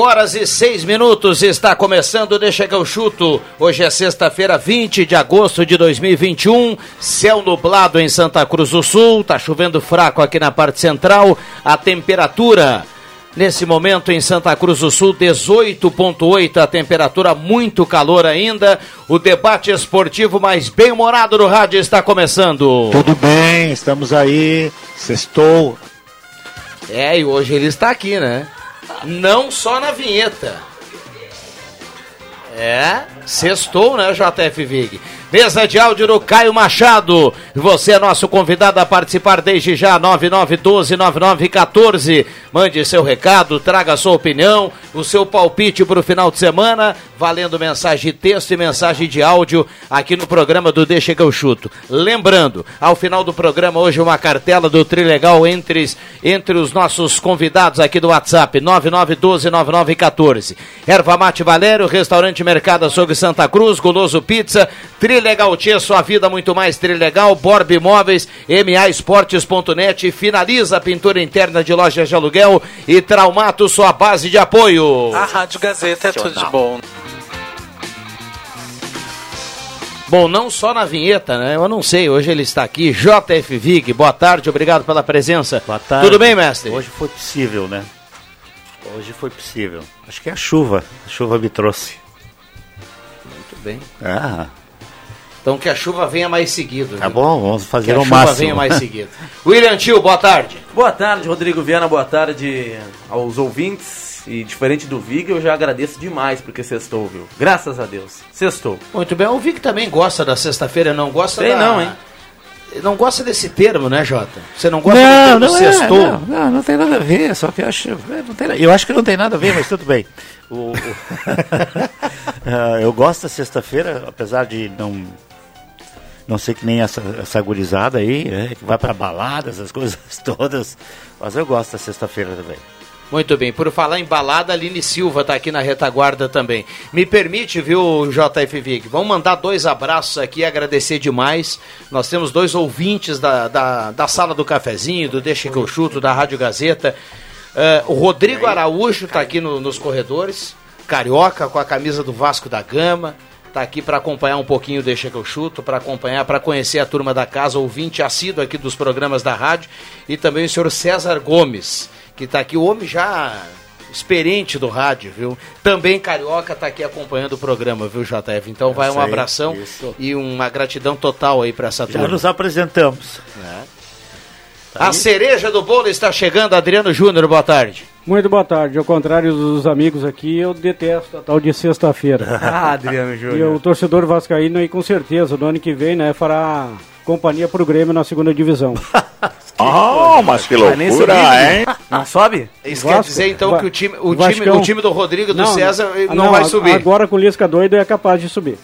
Cinco horas e seis minutos está começando, deixa que eu chuto. Hoje é sexta-feira, 20 de agosto de 2021. Céu nublado em Santa Cruz do Sul, tá chovendo fraco aqui na parte central. A temperatura nesse momento em Santa Cruz do Sul, 18.8, a temperatura muito calor ainda. O debate esportivo mais bem-humorado do rádio está começando. Tudo bem, estamos aí. Sextou. É, e hoje ele está aqui, né? Não só na vinheta. É, sextou, né, JF Vig? Mesa de áudio do Caio Machado. Você é nosso convidado a participar desde já, 9912-9914. Mande seu recado, traga sua opinião, o seu palpite para o final de semana, valendo mensagem de texto e mensagem de áudio aqui no programa do Deixa que eu chuto. Lembrando, ao final do programa, hoje uma cartela do Trilegal entre, entre os nossos convidados aqui do WhatsApp, 9912-9914. Erva Mate Valério, Restaurante Mercado Açougue Santa Cruz, Goloso Pizza, Trilegal Tia, sua vida muito mais Trilegal, Borb Imóveis, MAEsportes.net, finaliza a pintura interna de lojas de aluguel e Traumato, sua base de apoio. A Rádio Gazeta é tudo de bom. Bom, não só na vinheta, né? Eu não sei, hoje ele está aqui, JF Vig, boa tarde, obrigado pela presença. Boa tarde. Tudo bem, mestre? Hoje foi possível, né? Hoje foi possível. Acho que é a chuva. A chuva me trouxe. Muito bem. Ah, Então que a chuva venha mais seguido. tá né? bom, vamos Que fazer a o chuva máximo. venha mais seguido. William Tio, boa tarde. Boa tarde, Rodrigo Viana, boa tarde aos ouvintes. E diferente do Vig, eu já agradeço demais porque sextou, viu? Graças a Deus. Sextou. Muito bem, o Vig também gosta da sexta-feira, não gosta Sei da... não, hein? Não gosta desse termo, né, Jota? Você não gosta Não, do não, termo é, sextou? não, não, não tem nada a ver, só que eu acho, é, não tem, eu acho que não tem nada a ver, mas tudo bem. O- o- Ah, eu gosto da sexta-feira, apesar de não não ser que nem essa, essa gurizada aí, né, que vai pra balada, essas coisas todas, mas eu gosto da sexta-feira também. Muito bem, por falar em balada, Aline Silva está aqui na retaguarda também. Me permite, viu, JF Vig? Vamos mandar dois abraços aqui, agradecer demais. Nós temos dois ouvintes da, da, da sala do cafezinho, do Deixa que eu chuto, da Rádio Gazeta. Eh, o Rodrigo Araújo está aqui no- nos corredores, carioca, com a camisa do Vasco da Gama. Está aqui para acompanhar um pouquinho Deixa que eu chuto, para acompanhar, para conhecer a turma da casa, ouvinte assíduo aqui dos programas da rádio. E também o senhor César Gomes, que está aqui, o homem já experiente do rádio, viu? Também carioca está aqui acompanhando o programa, viu, JF? Então vai um abração isso. e uma gratidão total aí para essa Já turma. nos apresentamos. A cereja do bolo está chegando, Adriano Júnior, boa tarde. Muito boa tarde. Ao contrário dos amigos aqui, eu detesto a tal de sexta-feira. Ah, Adriano e Júnior. o torcedor vascaíno aí com certeza, no ano que vem, né, fará companhia pro Grêmio na segunda divisão. Oh, mas que Vai nem loucura, hein? Não sobe? Isso Vasco, quer dizer então que o time, o, time, Vascão. o time do Rodrigo do César ah, não, vai a- subir. Agora com o Lisca doido é capaz de subir.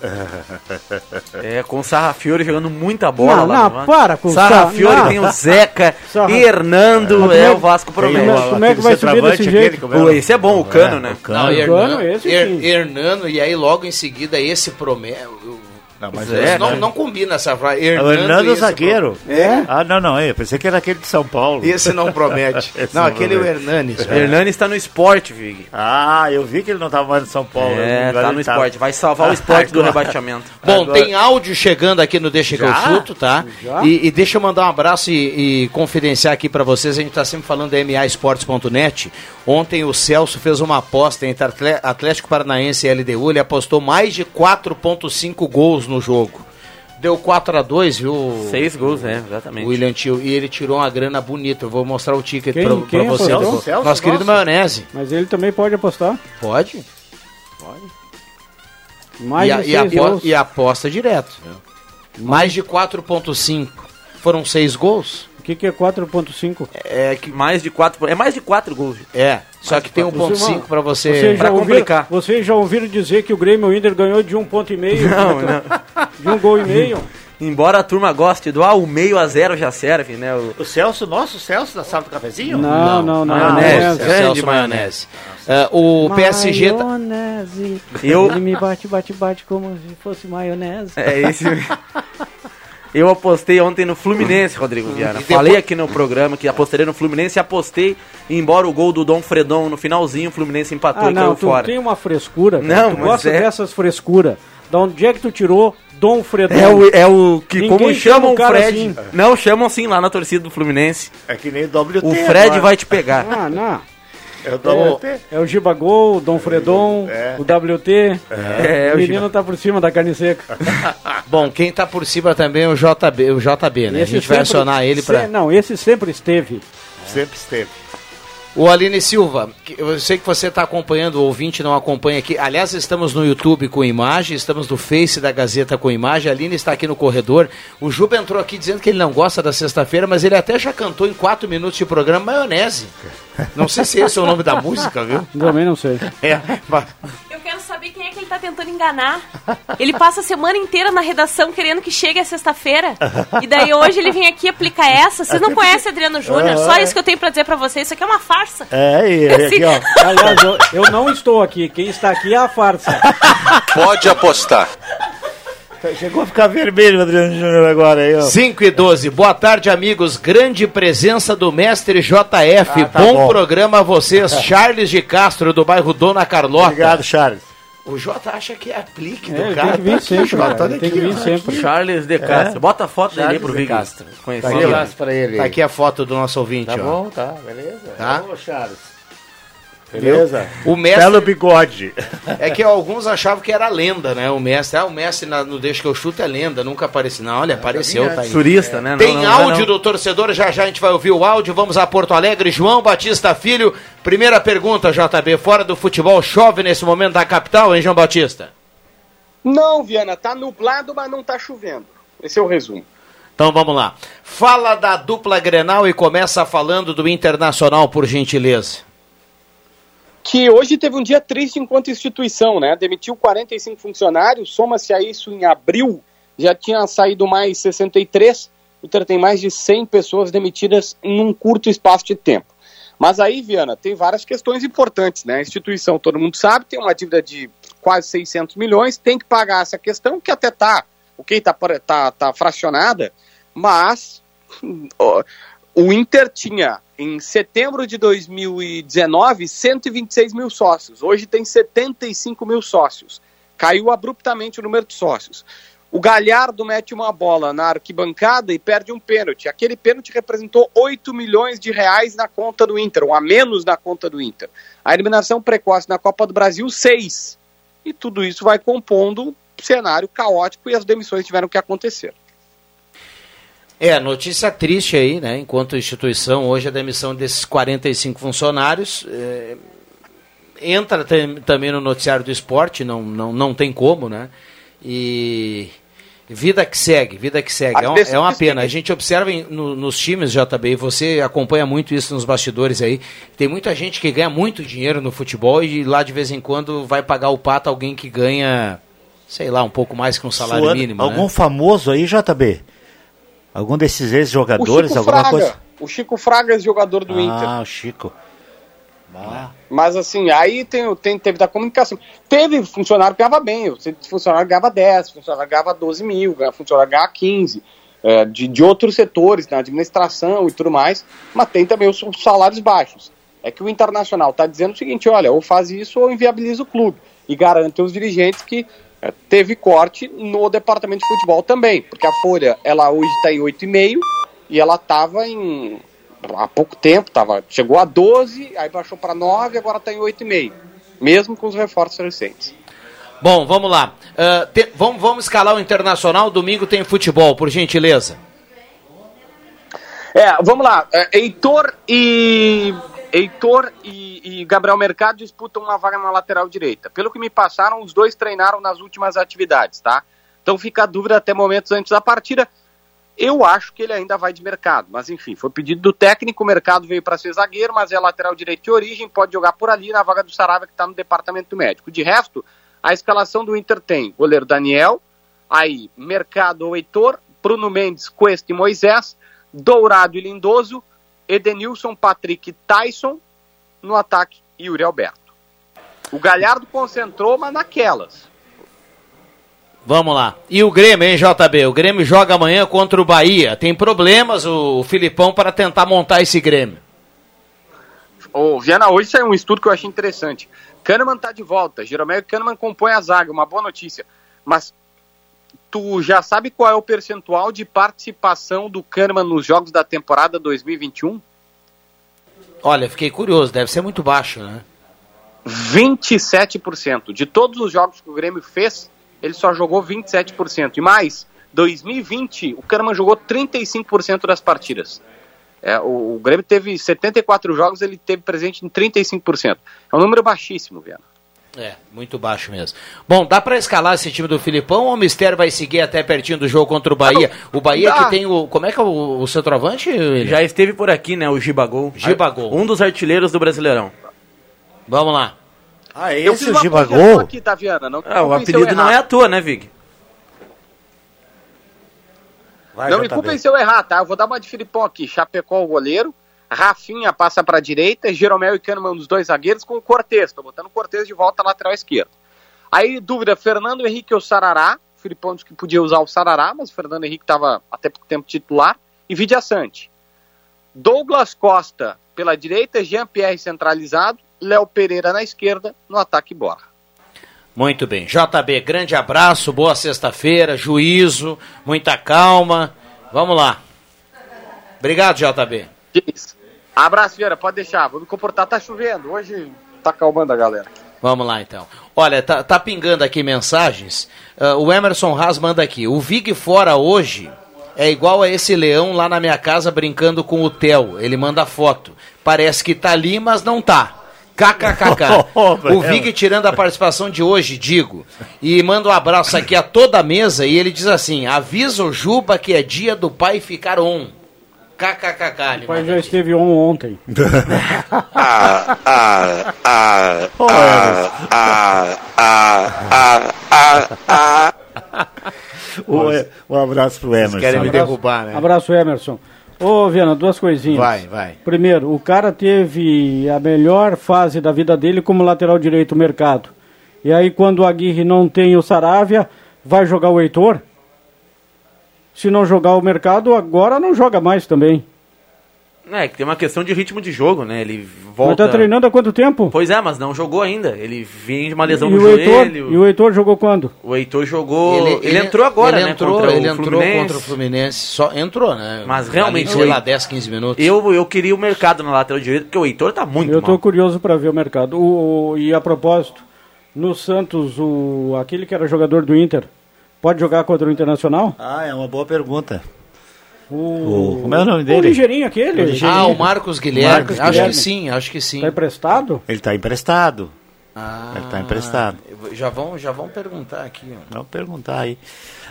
É, com o Sarrafiore jogando muita bola Não, lá não, para com o Sarrafiore Sarra- tem o Zeca, Sarra- Hernando, é como é- o Vasco Como é- promete. como é que vai subir desse jeito? Pô, esse é bom, o Cano, né? Não, Cano, Hernano, esse Her- sim. Hernano, e aí logo em seguida esse promete. Não, mas É, não, né? não combina essa frase. É o Hernando esse zagueiro. É? Ah, não, não, eu pensei que era aquele de São Paulo. pro- Esse não promete. Esse não, não aquele é o promete. Hernanes. Hernani está no esporte, Vig. Ah, eu vi que ele não estava mais no São Paulo. É, tá ele no esporte. Vai salvar o esporte do rebaixamento. Bom, Agora- tem áudio chegando aqui no Deixa que eu chuto, tá? E, e deixa eu mandar um abraço e, e confidenciar aqui pra vocês. A gente tá sempre falando da MAEsportes.net. Ontem o Celso fez uma aposta entre Atlético Paranaense e LDU. Ele apostou mais de 4,5 gols no jogo. Deu 4 a 2 viu? Seis gols, é, O exatamente. William Tio. E ele tirou uma grana bonita. Eu vou mostrar o ticket Quem- pra, quem pra você. apostou? Celso, Nosso querido nossa. Maionese. Mas ele também pode apostar. Pode? Mais e, a, de e, seis apo- gols. e aposta direto. Mais de 4,5. Foram seis gols? O que, que é 4.5? É que Mais de quatro. É mais de quatro gols. É, só que tem um ponto Você- 5 pra você. Vocês já, pra ouviram, complicar. vocês já ouviram dizer que o Grêmio Inter ganhou de um ponto e meio? Não, não. De um gol e meio? Embora a turma goste do ah, o meio a zero já serve, né? O, O Celso, nosso Celso da sala do cafezinho? Não, não, não. Maionese. maionese. É, Celso Grande Maionese. É, o PSG tá... Maionese. Eu- Ele me bate, bate, bate como se fosse maionese. é esse. Eu apostei ontem no Fluminense, Rodrigo Viana. Depois- Falei aqui no programa que apostaria no Fluminense e apostei, embora o gol do Dom Fredon no finalzinho, o Fluminense empatou Ah, e não, caiu tu fora. tem uma frescura. cara. Não, tu mas gosta é- dessas frescuras. Da onde é que tu tirou Dom Fredon? É o, é o que, Ninguém como chama chamam o Fred. assim. Não, chamam assim lá na torcida do Fluminense. É que nem o WT. O Fred agora. vai te pegar. Ah, não. É o WT. É o Gibagol, o Dom Fredon, É. o WT. É, o o menino tá por cima da carne seca. Bom, quem tá por cima também é o JB, o JB né? A Esse gente vai acionar ele se- pra. Não, esse sempre esteve. Sempre esteve. O Aline Silva, eu sei que você está acompanhando, o ouvinte não acompanha aqui. Aliás, estamos no YouTube com imagem, estamos no Face da Gazeta com imagem. A Aline está aqui no corredor. O Juba entrou aqui dizendo que ele não gosta da sexta-feira, mas ele até já cantou em quatro minutos de programa Maionese. Não sei se esse é o nome da música, viu? Também não sei. É. mas- Eu quero saber quem é que ele tá tentando enganar. Ele passa a semana inteira na redação querendo que chegue a sexta-feira. E daí hoje ele vem aqui aplicar essa. Vocês não conhecem Adriano Júnior? Só isso que eu tenho pra dizer pra vocês. Isso aqui é uma farsa. É, e aqui, ó. Aliás, eu, eu não estou aqui. Quem está aqui é a farsa. Pode apostar. Chegou a ficar vermelho o Adriano Júnior agora aí, ó. 5 e 12. Boa tarde, amigos. Grande presença do mestre JF. Ah, tá bom, bom. programa a vocês. Charles de Castro, do bairro Dona Carlota. Obrigado, Charles. O J acha que é aplique do É, cara. tem que vir Tá aqui, sempre, Jota, cara. tem que aqui, vir sempre. Charles de Castro. Bota a foto dele pro Vig. Castro. Conhecer Um ele. abraço pra ele. Tá aqui a foto do nosso ouvinte, Tá ó. bom, tá, beleza. Tá? Ô, Charles. Beleza? O mestre Belo bigode. é que alguns achavam que era lenda, né? O mestre, ah, o mestre na- no Deixa que eu chuto é lenda, nunca apareceu. Não, olha, apareceu, tá aí. Surista, né? Não, Tem não, não, áudio não. do torcedor, já já a gente vai ouvir o áudio. Vamos a Porto Alegre. João Batista Filho, primeira pergunta, JB. Fora do futebol, chove nesse momento na capital, hein, João Batista? Não, Viana, tá nublado, mas não tá chovendo. Esse é o resumo. Então vamos lá. Fala da dupla Grenal e começa falando do Internacional, por gentileza. Que hoje teve um dia triste enquanto instituição, né? Demitiu 45 funcionários, soma-se a isso em abril, já tinha saído mais 63. O Inter tem mais de 100 pessoas demitidas num curto espaço de tempo. Mas aí, Viana, tem várias questões importantes, né? A instituição, todo mundo sabe, tem uma dívida de quase 600 milhões, tem que pagar essa questão, que até tá, ok, tá, tá, tá fracionada, mas o Inter tinha, em setembro de 2019, 126 mil sócios. Hoje tem 75 mil sócios. Caiu abruptamente o número de sócios. O Galhardo mete uma bola na arquibancada e perde um pênalti. Aquele pênalti representou 8 milhões de reais na conta do Inter, um a menos na conta do Inter. A eliminação precoce na Copa do Brasil, 6. E tudo isso vai compondo um cenário caótico e as demissões tiveram que acontecer. É, notícia triste aí, né? Enquanto instituição, hoje a demissão desses 45 funcionários é, entra tam- também no noticiário do esporte, não, não, não tem como, né? E vida que segue, vida que segue. É, uma- pessoas é uma pena. A gente observa em- no- nos times, JB, e você acompanha muito isso nos bastidores aí. Tem muita gente que ganha muito dinheiro no futebol e lá de vez em quando vai pagar o pato alguém que ganha, sei lá, um pouco mais que um salário Suando- mínimo. Algum né? famoso aí, JB? Algum desses ex-jogadores, alguma Fraga, coisa? o Chico Fraga, jogador do Inter. Ah, o Chico. Ah. Mas assim, aí tem, tem, teve da comunicação. Teve funcionário que ganhava bem, funcionário ganhava 10, funcionário ganhava 12 mil, funcionário ganhava 15, é, de, de outros setores, na administração e tudo mais, mas tem também os, os salários baixos. É que o Internacional está dizendo o seguinte, olha, ou faz isso ou inviabiliza o clube. E garante aos dirigentes que é, teve corte no departamento de futebol também, porque a Folha, ela hoje está em 8,5 e ela estava em há pouco tempo, tava, chegou a 12, aí baixou para 9, agora está em 8,5, mesmo com os reforços recentes. Bom, vamos lá. Uh, te, vamos, vamos escalar o Internacional. Domingo tem futebol, por gentileza. É, vamos lá. É, Heitor e Heitor e, e, Gabriel Mercado disputam uma vaga na lateral direita. Pelo que me passaram, os dois treinaram nas últimas atividades, tá? Então fica a dúvida até momentos antes da partida. Eu acho que ele ainda vai de mercado, mas enfim, foi pedido do técnico, o mercado veio para ser zagueiro, mas é lateral direito de origem, pode jogar por ali na vaga do Sarabia que está no departamento médico. De resto, a escalação do Inter tem goleiro Daniel, aí Mercado ou Heitor, Bruno Mendes, Cuesta e Moisés, Dourado e Lindoso, Edenilson, Patrick Tyson, no ataque Yuri Alberto. O Galhardo concentrou, mas naquelas. Vamos lá. E o Grêmio, hein, JB? O Grêmio joga amanhã contra o Bahia. Tem problemas o Filipão para tentar montar esse Grêmio. Ô, Viana, hoje saiu um estudo que eu achei interessante. Kahneman tá de volta. Jeromel Kahneman compõem a zaga, uma boa notícia. Mas tu já sabe qual é o percentual de participação do Kahneman nos jogos da temporada 2021? Olha, fiquei curioso, deve ser muito baixo, né? 27%. De todos os jogos que o Grêmio fez, ele só jogou 27%. E mais, 2020, o Kahneman jogou 35% das partidas. É, o, o, Grêmio teve 74 jogos, ele teve presente em 35%. É um número baixíssimo, Viana. É, muito baixo mesmo. Bom, dá para escalar esse time do Filipão ou o Mistério vai seguir até pertinho do jogo contra o Bahia? O Bahia que tem o. Como é que é o, o centroavante? Já esteve por aqui, né? O Gibagol. Gibagol. Um dos artilheiros do Brasileirão. Vamos lá. Ah, esse é o Gibagol? Aqui, Taviana, não, ah, o apelido não é à toa, né, Vig? Vai, não me culpem se eu errar, tá? Eu vou dar uma de Filipão aqui. Chapecó o goleiro. Rafinha passa para a direita, Jeromel e Kahneman os dois zagueiros com o Cortez. Estou botando o Cortez de volta lateral esquerda. Aí, dúvida, Fernando Henrique ou Sarará. O Filipão disse que podia usar o Sarará, mas o Fernando Henrique estava até pouco tempo titular. E Vidia Sante. Douglas Costa pela direita, Jean-Pierre centralizado, Léo Pereira na esquerda, no ataque Bora. Muito bem. JB, grande abraço, boa sexta-feira, juízo, muita calma. Vamos lá. Obrigado, JB. Isso. Abraço, Vieira, pode deixar. Vou me comportar, tá chovendo. Hoje tá calmando a galera. Vamos lá então. Olha, tá, tá pingando aqui mensagens. Uh, o Emerson Haas manda aqui. O Vig fora hoje é igual a esse leão lá na minha casa brincando com o Theo. Ele manda foto. Parece que tá ali, mas não tá. KKKK. o Vig tirando a participação de hoje, digo. E manda um abraço aqui a toda a mesa e ele diz assim: avisa o Juba que é dia do pai ficar on. KKKK. O pai já esteve on ontem. Um abraço pro Emerson. Vocês querem me derrubar, né? Abraço, Emerson. Ô, Viana, duas coisinhas. Vai, vai. Primeiro, o cara teve a melhor fase da vida dele como lateral direito no mercado. E aí, quando o Aguirre não tem o Saravia, vai jogar o Heitor? Se não jogar o mercado, agora não joga mais também. É, que tem uma questão de ritmo de jogo, né? Ele volta. Mas tá treinando há quanto tempo? Pois é, mas não jogou ainda. Ele vem de uma lesão e no joelho. Heitor, e o Heitor jogou quando? O Heitor jogou. Ele, ele entrou agora, ele né? Entrou, contra ele o entrou Fluminense. contra o Fluminense. Só entrou, né? Mas realmente, o- lá, 10, 15 minutos. Eu, eu queria o mercado na lateral direita, porque o Heitor tá muito Eu tô mal. curioso para ver o mercado. O, o- e a propósito, no Santos, o aquele que era jogador do Inter, pode jogar contra o Internacional? Ah, é uma boa pergunta. O, O- como é o nome O dele? ligeirinho aquele. O ligeirinho. Ah, o Marcos Guilherme. Marcos acho Guilherme. que sim, acho que sim. Tá emprestado? Ele tá emprestado. Ah, Ele tá emprestado. Já vão, já vão perguntar aqui. ó. Vamos perguntar aí.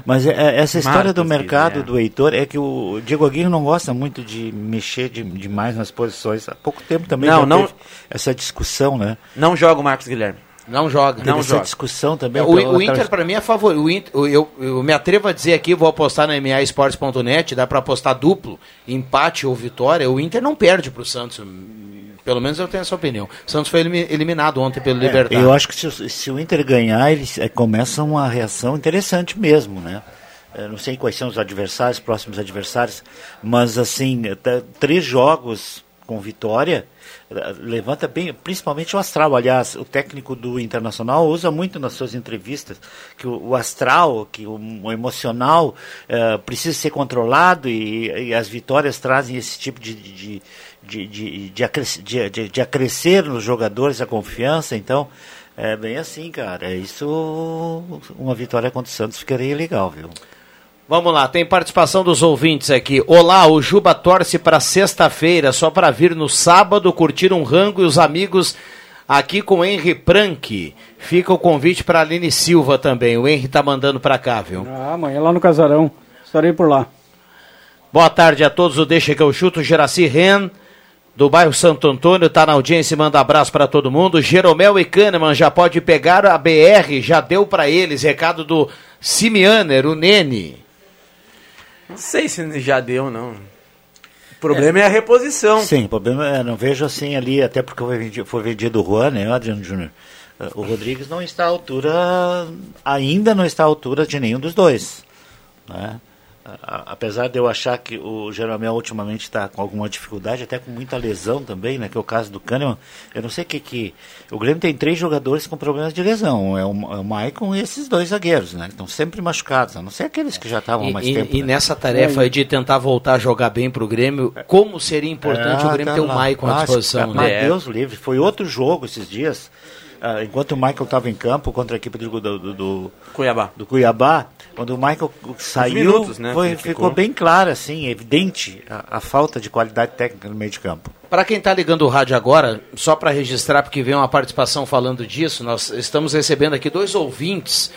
Mas é, é, essa história do Marcos mercado Guilherme. do Heitor é que o Diego Aguirre não gosta muito de mexer de- demais nas posições. Há pouco tempo também Não, já não- teve essa discussão, né? Não joga o Marcos Guilherme. Não joga. Teve Não essa joga. discussão também. O, o Inter, pra mim, é favorito. O Inter- eu, eu, eu me atrevo a dizer aqui, vou apostar na MAEsportes.net, dá pra apostar duplo, empate ou vitória. O Inter não perde pro Santos. Pelo menos eu tenho essa opinião. O Santos foi elimi- eliminado ontem pelo É, Libertad. eu acho que se, o- se o Inter ganhar, ele é, começa uma reação interessante mesmo, né? Eu não sei quais são os adversários, próximos adversários, mas assim, três jogos com vitória, levanta bem, principalmente o astral. Aliás, o técnico do Internacional usa muito nas suas entrevistas que o, o astral, que o, o emocional eh, precisa ser controlado e, e as vitórias trazem esse tipo de, de, de, de, de, de, de- de acrescer nos jogadores a confiança. Então, é bem assim, cara. É Isso, uma vitória contra o Santos ficaria legal, viu? Vamos lá, tem participação dos ouvintes aqui. Olá, o Juba torce para sexta-feira, só para vir no sábado curtir um rango e os amigos aqui com o Henry Prank. Fica o convite para Aline Silva também. O Henry tá mandando para cá, viu? Ah, amanhã lá no Casarão. Estarei por lá. Boa tarde a todos. O Deixa que eu chuto, Geraci Ren, do bairro Santo Antônio, tá na audiência e manda abraço para todo mundo. Jeromel e Kahneman já pode pegar a BR, já deu para eles. Recado do Simianer, o Nene. Não sei se já deu, não. O problema é, a reposição. Sim, o problema é, não vejo assim ali, até porque foi vendido, foi vendido o Juan, né, Adriano Júnior? Eh, O Rodrigues não está à altura, ainda não está à altura de nenhum dos dois. Né? A- Apesar de eu achar que o Jeromel ultimamente está com alguma dificuldade, até com muita lesão também, né, que é o caso do Kahneman, eu não sei o que que... O Grêmio tem três jogadores com problemas de lesão, é o, é o Maicon e esses dois zagueiros, né, que estão sempre machucados, a não ser aqueles que já estavam há E, mais e- tempo. e né? nessa tarefa aí de tentar voltar a jogar bem pro Grêmio, como seria importante É, o Grêmio tá ter o lá. Maicon à Ah, disposição, Mas né? Deus livre, foi outro jogo esses dias. ah, enquanto o Michael estava em campo contra a equipe do, do, do- do- Cuiabá. do Cuiabá, quando o Michael saiu, minutos, né, foi- ficou ficou. bem claro, assim, evidente a, a falta de qualidade técnica no meio de campo. Para quem está ligando o rádio agora, só para registrar, porque veio uma participação falando disso, nós estamos recebendo aqui dois ouvintes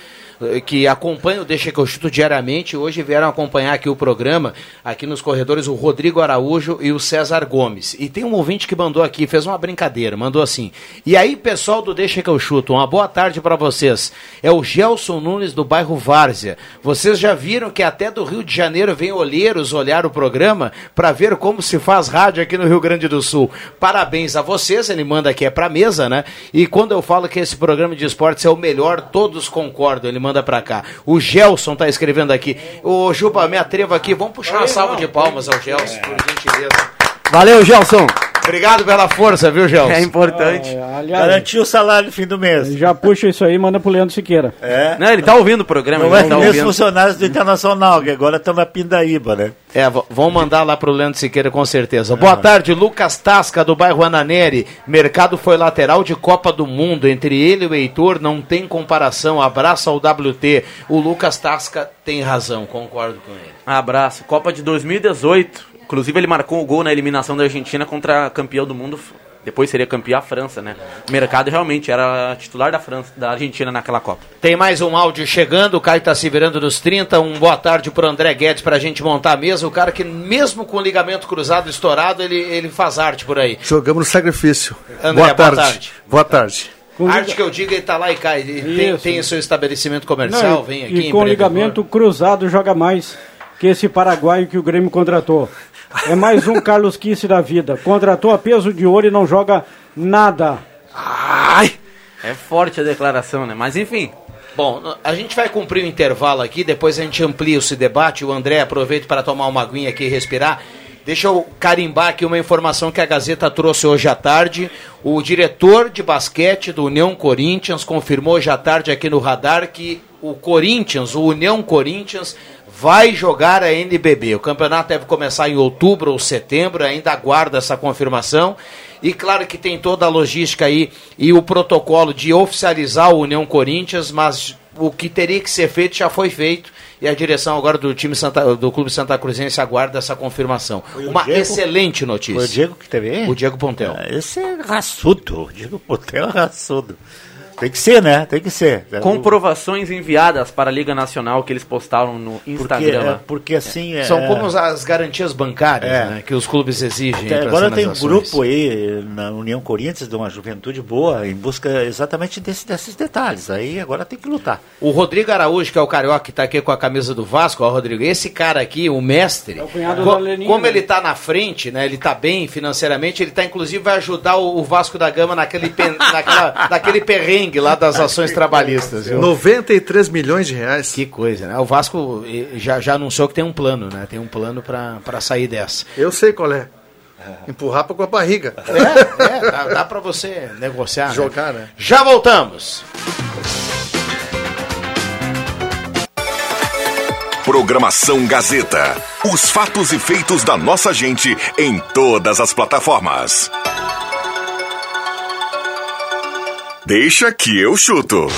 que acompanham o Deixa que eu chuto diariamente. Hoje vieram acompanhar aqui o programa, aqui nos corredores, o Rodrigo Araújo e o César Gomes. E tem um ouvinte que mandou aqui, fez uma brincadeira, mandou assim. E aí, pessoal do Deixa que eu chuto, uma boa tarde para vocês. É o Gelson Nunes do bairro Várzea. Vocês já viram que até do Rio de Janeiro vem olheiros olhar o programa para ver como se faz rádio aqui no Rio Grande do Sul. Parabéns a vocês, ele manda aqui é pra mesa, né? E quando eu falo que esse programa de esportes é o melhor, todos concordam, ele manda pra cá. O Gelson tá escrevendo aqui. Ô, Juba, me atrevo aqui, vamos puxar uma salva de palmas ao Gelson, por gentileza. Valeu, Gelson. Obrigado pela força, viu, Gelson? É importante. É, aliás, Garantiu o salário no fim do mês. já puxa isso aí e manda pro Leandro Siqueira. É. Não, ele tá ouvindo o programa. Não ele é tá ouvindo. funcionários do Internacional, que agora estão na Pindaíba, né? É, vão mandar lá pro Leandro Siqueira com certeza. Boa tarde, Lucas Tasca, do bairro Ananeri. Mercado foi lateral de Copa do Mundo. Entre ele e o Heitor não tem comparação. Abraço ao WT. O Lucas Tasca tem razão, concordo com ele. Abraço. Copa de 2018. Inclusive, ele marcou o gol na eliminação da Argentina contra a campeão do mundo. Depois seria campeã a França, né? O mercado realmente era titular da França, da Argentina naquela Copa. Tem mais um áudio chegando, o Caio tá se virando nos 30. Um boa tarde pro André Guedes pra gente montar a mesa. O cara que, mesmo com o ligamento cruzado estourado, ele, ele faz arte por aí. Jogamos no sacrifício. André, boa, boa tarde. tarde. Boa tarde. Com Arte que eu digo, ele tá lá e cai. Ele tem, tem o seu estabelecimento comercial, Não, e- vem aqui. e com ligamento cruzado joga mais que esse paraguaio que o Grêmio contratou. É mais um Carlos Kisse da vida. Contratou a peso de ouro e não joga nada. Ai! É forte a declaração, né? Mas enfim. Bom, a gente vai cumprir o intervalo aqui, depois a gente amplia esse debate. O André aproveita para tomar uma aguinha aqui e respirar. Deixa eu carimbar aqui uma informação que a Gazeta trouxe hoje à tarde. O diretor de basquete do União Corinthians confirmou hoje à tarde aqui no radar que o Corinthians, o União Corinthians, vai jogar a NBB. O campeonato deve começar em outubro ou setembro, ainda aguarda essa confirmação. E claro que tem toda a logística aí e o protocolo de oficializar o União Corinthians, mas o que teria que ser feito já foi feito. E a direção agora do time Santa, do Clube Santa Cruzense aguarda essa confirmação. Uma Diego? excelente notícia. Foi o Diego que teve? O Diego Pontel. Ah, Esse é raçudo. O Diego Potel é raçudo. Tem que ser, né? Tem que ser. Comprovações enviadas para a Liga Nacional que eles postaram no Porque, Instagram. é, porque assim. é- São como as garantias bancárias É. né, que os clubes exigem. Até agora tem um grupo aí na União Corinthians de uma juventude boa em busca exatamente desse- desses detalhes. Aí agora tem que lutar. O Rodrigo Araújo, que é o carioca que está aqui com a camisa do Vasco, ó, Rodrigo, esse cara aqui, o mestre, É o cunhado co- da Leninha, como né? ele está na frente, né? Ele está bem financeiramente, ele tá inclusive vai ajudar o, o Vasco da Gama naquele, pen- naquela, naquele perrengue lá das ações trabalhistas. viu? 93 milhões de reais. Que coisa, né? O Vasco eh, já, já anunciou que tem um plano, né? Tem um plano para sair dessa. Eu sei qual é. Empurrar pra com a barriga. É, é dá, dá para você negociar. né? Jogar, né? Já voltamos. Programação Gazeta. Os fatos e feitos da nossa gente em todas as plataformas. Deixa que eu chuto.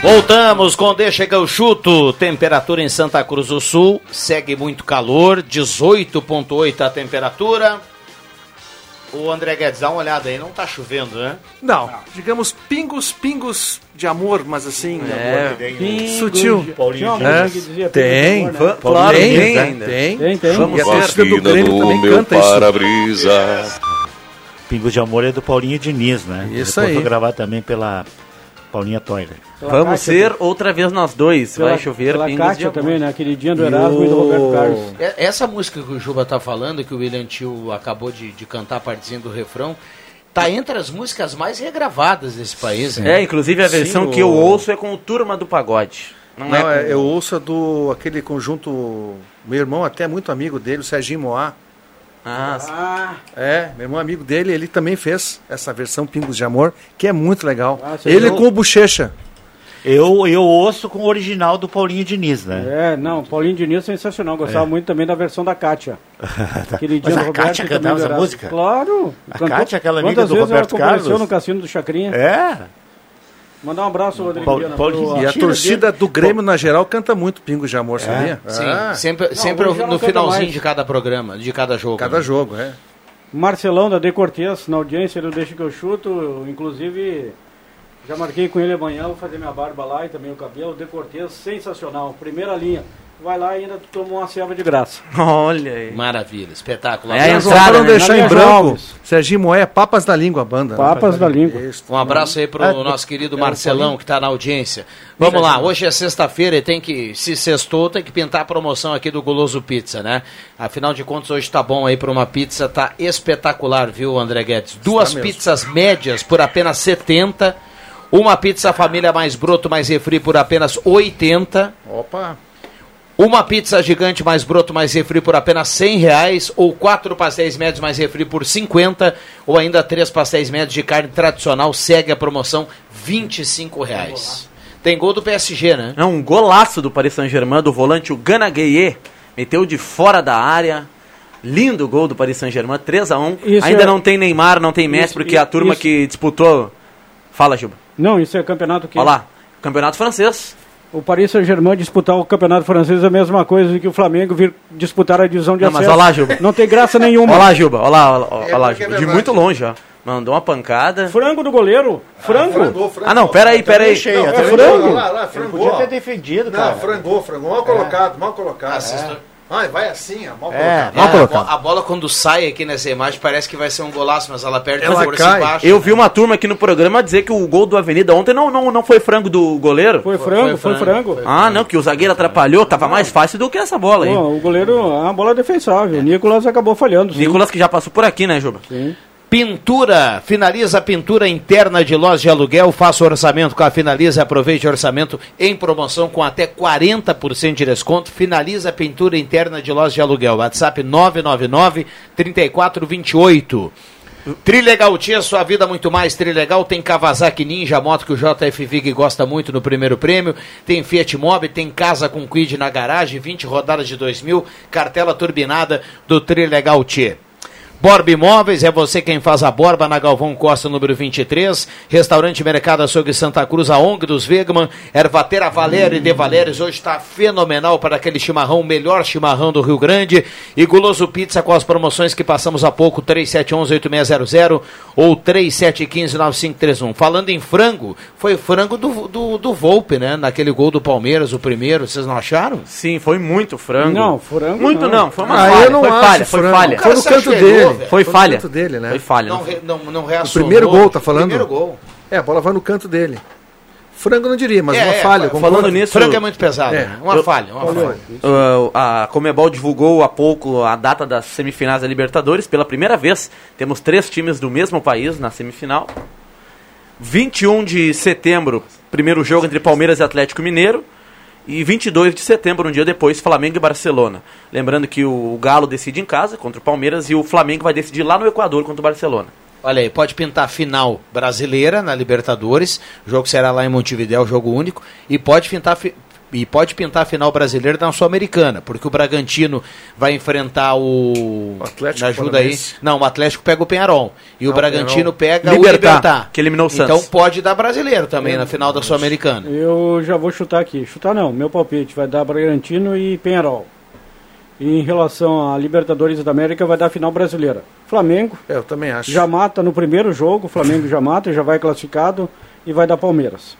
Voltamos com Deixa que eu chuto. Temperatura em Santa Cruz do Sul. Segue muito calor. 18,8 a temperatura. O André Guedes, dá uma olhada aí. Não tá chovendo, né? Não, digamos pingos, pingos de amor, mas assim, É, Pingos sutil. dizia Tem, amor, né? claro, Tem, tem, ainda. tem. Tem, tem. Vamos E a torcida do Grêmio também canta isso. para-brisa. Pingos de Amor é do Paulinho Diniz, né? Isso Depois aí. Foi gravado também pela Paulinha Toiler. Pela Vamos Kátia, ser outra vez nós dois. pela, Vai chover pela pingos de Kátia amor. também, né? Queridinha do Erasmo e do Roberto Carlos. É- Essa música que o Juba tá falando, que o William Tio acabou de, de cantar a partezinha do refrão, tá entre as músicas mais regravadas desse país, né? É, inclusive a versão Sim, que eu o- ouço é com o Turma do Pagode. Não, Não, é, é, com- eu ouço a do aquele conjunto. Meu irmão até é muito amigo dele, o Serginho Moá. Ah. Ah, É, meu irmão amigo dele, ele também fez essa versão Pingos de Amor, que é muito legal. Ah, ele viu? com o Bochecha. Eu, eu ouço com o original do Paulinho Diniz, né? é, não, Paulinho Diniz é sensacional. Gostava muito também da versão da Kátia. Queridinha Mas do a Roberto Kátia cantava essa música? Claro. A Kátia, aquela amiga Quantas do vezes Roberto ela Carlos? no Cassino do Chacrinha? É. Mandar um abraço, Rodrigo. Paul- Viana, Paulinho- pro- E a torcida do Grêmio, na geral, canta muito Pingos de Amor, sabia? Sim, Ah, sempre, sempre não no finalzinho mais. de cada programa, de cada jogo. Cada né? jogo, é. Marcelão da De Cortez, na audiência do Deixa que eu chuto, inclusive já marquei com ele amanhã, vou fazer minha barba lá e também o cabelo. De Cortez, sensacional, primeira linha. Vai lá e ainda tu toma uma selva de graça. Olha aí. Maravilha, espetáculo. É, Só para não né? deixar em branco. Serginho Moé, Papas da Língua, a banda. né? Papas da língua. Isso. Um abraço aí pro Ah, nosso querido é, Marcelão, que está na audiência. Vamos lá, hoje é sexta-feira e tem que, se sextou, tem que pintar a promoção aqui do Goloso Pizza, né? Afinal de contas, hoje tá bom aí para uma pizza, tá espetacular, viu, André Guedes? Duas pizzas médias por apenas 70, uma pizza família mais broto, mais refri por apenas 80, Opa, uma pizza gigante mais broto, mais refri por apenas 100 reais, ou quatro pastéis médios mais refri por 50, ou ainda três pastéis médios de carne tradicional, segue a promoção 25 reais. Tem gol do PSG, né? É um golaço do Paris Saint-Germain, do volante o Gana Gueye. Meteu de fora da área. Lindo gol do Paris Saint-Germain, 3x1. Isso Ainda é- não tem Neymar, não tem Messi, Isso- porque a turma isso- que disputou. Fala, Juba. Não, isso é campeonato que Olha lá. Campeonato francês. o Paris Saint-Germain disputar o campeonato francês é a mesma coisa que o Flamengo vir disputar a divisão de Não, mas acesso. olha lá, Juba. Não tem graça nenhuma. Olha lá, Juba. Olha lá, olha, olha lá, é Juba. De verdade. muito longe, ó. Mandou uma pancada. Frango do goleiro. Frango. Ah, não, pera aí, pera aí. Achei, até é eu- frango. Lá, lá, Ele frangou. podia ter defendido, cara. Não, frangou, frangou. Mal colocado, mal colocado. Ai, vai assim, ó, mal É, colocado. É, mal a, colocado. a bola quando sai aqui nessa imagem parece que vai ser um golaço, mas ela perde Ela a força cai. embaixo. Eu vi uma turma aqui no programa dizer que o gol do Avenida ontem não, não, não foi frango do goleiro. Foi frango, foi, foi frango. frango. Ah, não, que o zagueiro atrapalhou, tava mais fácil do que essa bola aí. Pô, o goleiro é uma bola defensável. O Nicolas acabou falhando. sim. Nicolas que já passou por aqui, né, Juba? Sim. Pintura, finaliza a pintura interna de loja de aluguel, faça o orçamento com a Finaliza aproveite o orçamento em promoção com até 40% de desconto. Finaliza a pintura interna de loja de aluguel. WhatsApp 999 3428. Trilegal Tia, sua vida muito mais. Trilegal tem Kawasaki Ninja, moto que o JF Vig gosta muito no primeiro prêmio. Tem Fiat Mobi, tem casa com Quid na garagem, 20 rodadas de 2000, cartela turbinada do Trilegal Tia. Borba Imóveis, é você quem faz a borba na Galvão Costa, número 23. Restaurante Mercado Açougue Santa Cruz, a ONG dos Wegman. Ervatera Valério e De Valérios, hoje está fenomenal para aquele chimarrão, o melhor chimarrão do Rio Grande. E Guloso Pizza com as promoções que passamos há pouco, 3711-8600 ou 3715-9531. Falando em frango, foi frango do, do, do Volpe, né? Naquele gol do Palmeiras, o primeiro, vocês não acharam? Sim, foi muito frango. Não, frango Muito não. não, foi uma Ah, falha. eu não foi acho falha, foi falha. Foi no canto ajoelhou, dele. Foi no falha. canto dele, né? Foi falha. Não, não re- não, não O primeiro gol, tá falando? Primeiro gol. É, a bola vai no canto dele. Frango não diria, mas É, uma é, falha. concordo. Falando nisso, Frango é muito pesado, É, né? Uma eu- falha, uma falha. Uh, a Comebol divulgou há pouco a data das semifinais da Libertadores. Pela primeira vez, temos três times do mesmo país na semifinal. 21 de setembro, primeiro jogo entre Palmeiras e Atlético Mineiro. E 22 de setembro, um dia depois, Flamengo e Barcelona. Lembrando que o Galo decide em casa contra o Palmeiras e o Flamengo vai decidir lá no Equador contra o Barcelona. Olha aí, pode pintar final brasileira na Libertadores, o jogo será lá em Montevidéu, jogo único, e pode pintar e pode pintar a final brasileira na Sul-Americana, porque o Bragantino vai enfrentar o O Atlético me ajuda aí. Não, o Atlético pega o Penharol e o Não, Bragantino Penharol. pega Libertad, o Libertar, que eliminou o Então Santos. pode dar brasileiro também na final da Sul-Americana. Eu já vou chutar aqui. Chutar não, meu palpite vai dar Bragantino e Penharol. E em relação a Libertadores da América, vai dar final brasileira. Flamengo É, eu também acho. já mata no primeiro jogo, Flamengo já mata, já vai classificado e vai dar Palmeiras.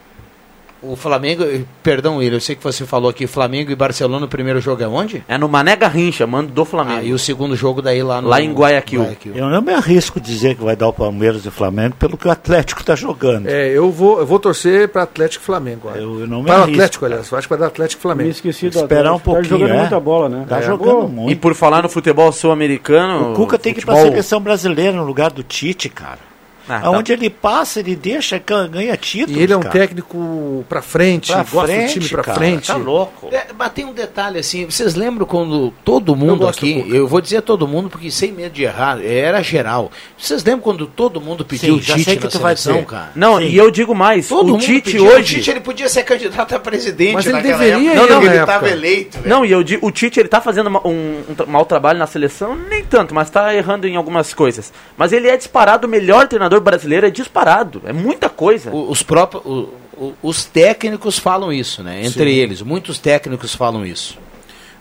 O Flamengo, perdão, William, eu sei que você falou aqui Flamengo e Barcelona no primeiro jogo é onde? É no Mané Garrincha, mando do Flamengo. Ah, e o segundo jogo daí lá no Lá em Guayaquil. Eu não me arrisco dizer que vai dar o Palmeiras e o Flamengo pelo que o Atlético está jogando. É, eu vou, eu vou torcer para Atlético e Flamengo. Eu, eu não me Para o arrisco. Atlético, aliás. Eu acho que vai dar Atlético e Me Flamengo. esqueci do Esperar um Atlético. pouquinho, Tá jogando é. muita bola, né? Tá É. jogando muito. E por falar no futebol sul-americano. O Cuca tem que ir para a futebol- seleção brasileira no lugar do Tite, cara. Ah, tá. Aonde ele passa, ele deixa, gan- ganha títulos. E ele é um cara. técnico pra frente, Pra gosta frente, do time pra cara, frente. Tá louco. É, mas tem um detalhe assim, vocês lembram quando todo mundo aqui, do eu vou dizer todo mundo porque sem medo de errar, era geral. Vocês lembram quando todo mundo pediu Sim, o já Tite sei que na tu vai seleção, dizer. cara? Não, Sim. e eu digo mais, Todo o mundo Tite pediu. hoje. O Tite ele podia ser candidato a presidente Mas ele deveria época. Não, não, na ele estava eleito. velho. Não, e eu digo, o Tite ele tá fazendo um, um tra- mau trabalho na seleção, nem tanto, mas tá errando em algumas coisas. Mas ele é disparado o melhor treinador brasileiro, é disparado. É muita coisa. O- Os próprios o- o- os técnicos falam isso, né? Entre eles, muitos técnicos falam isso.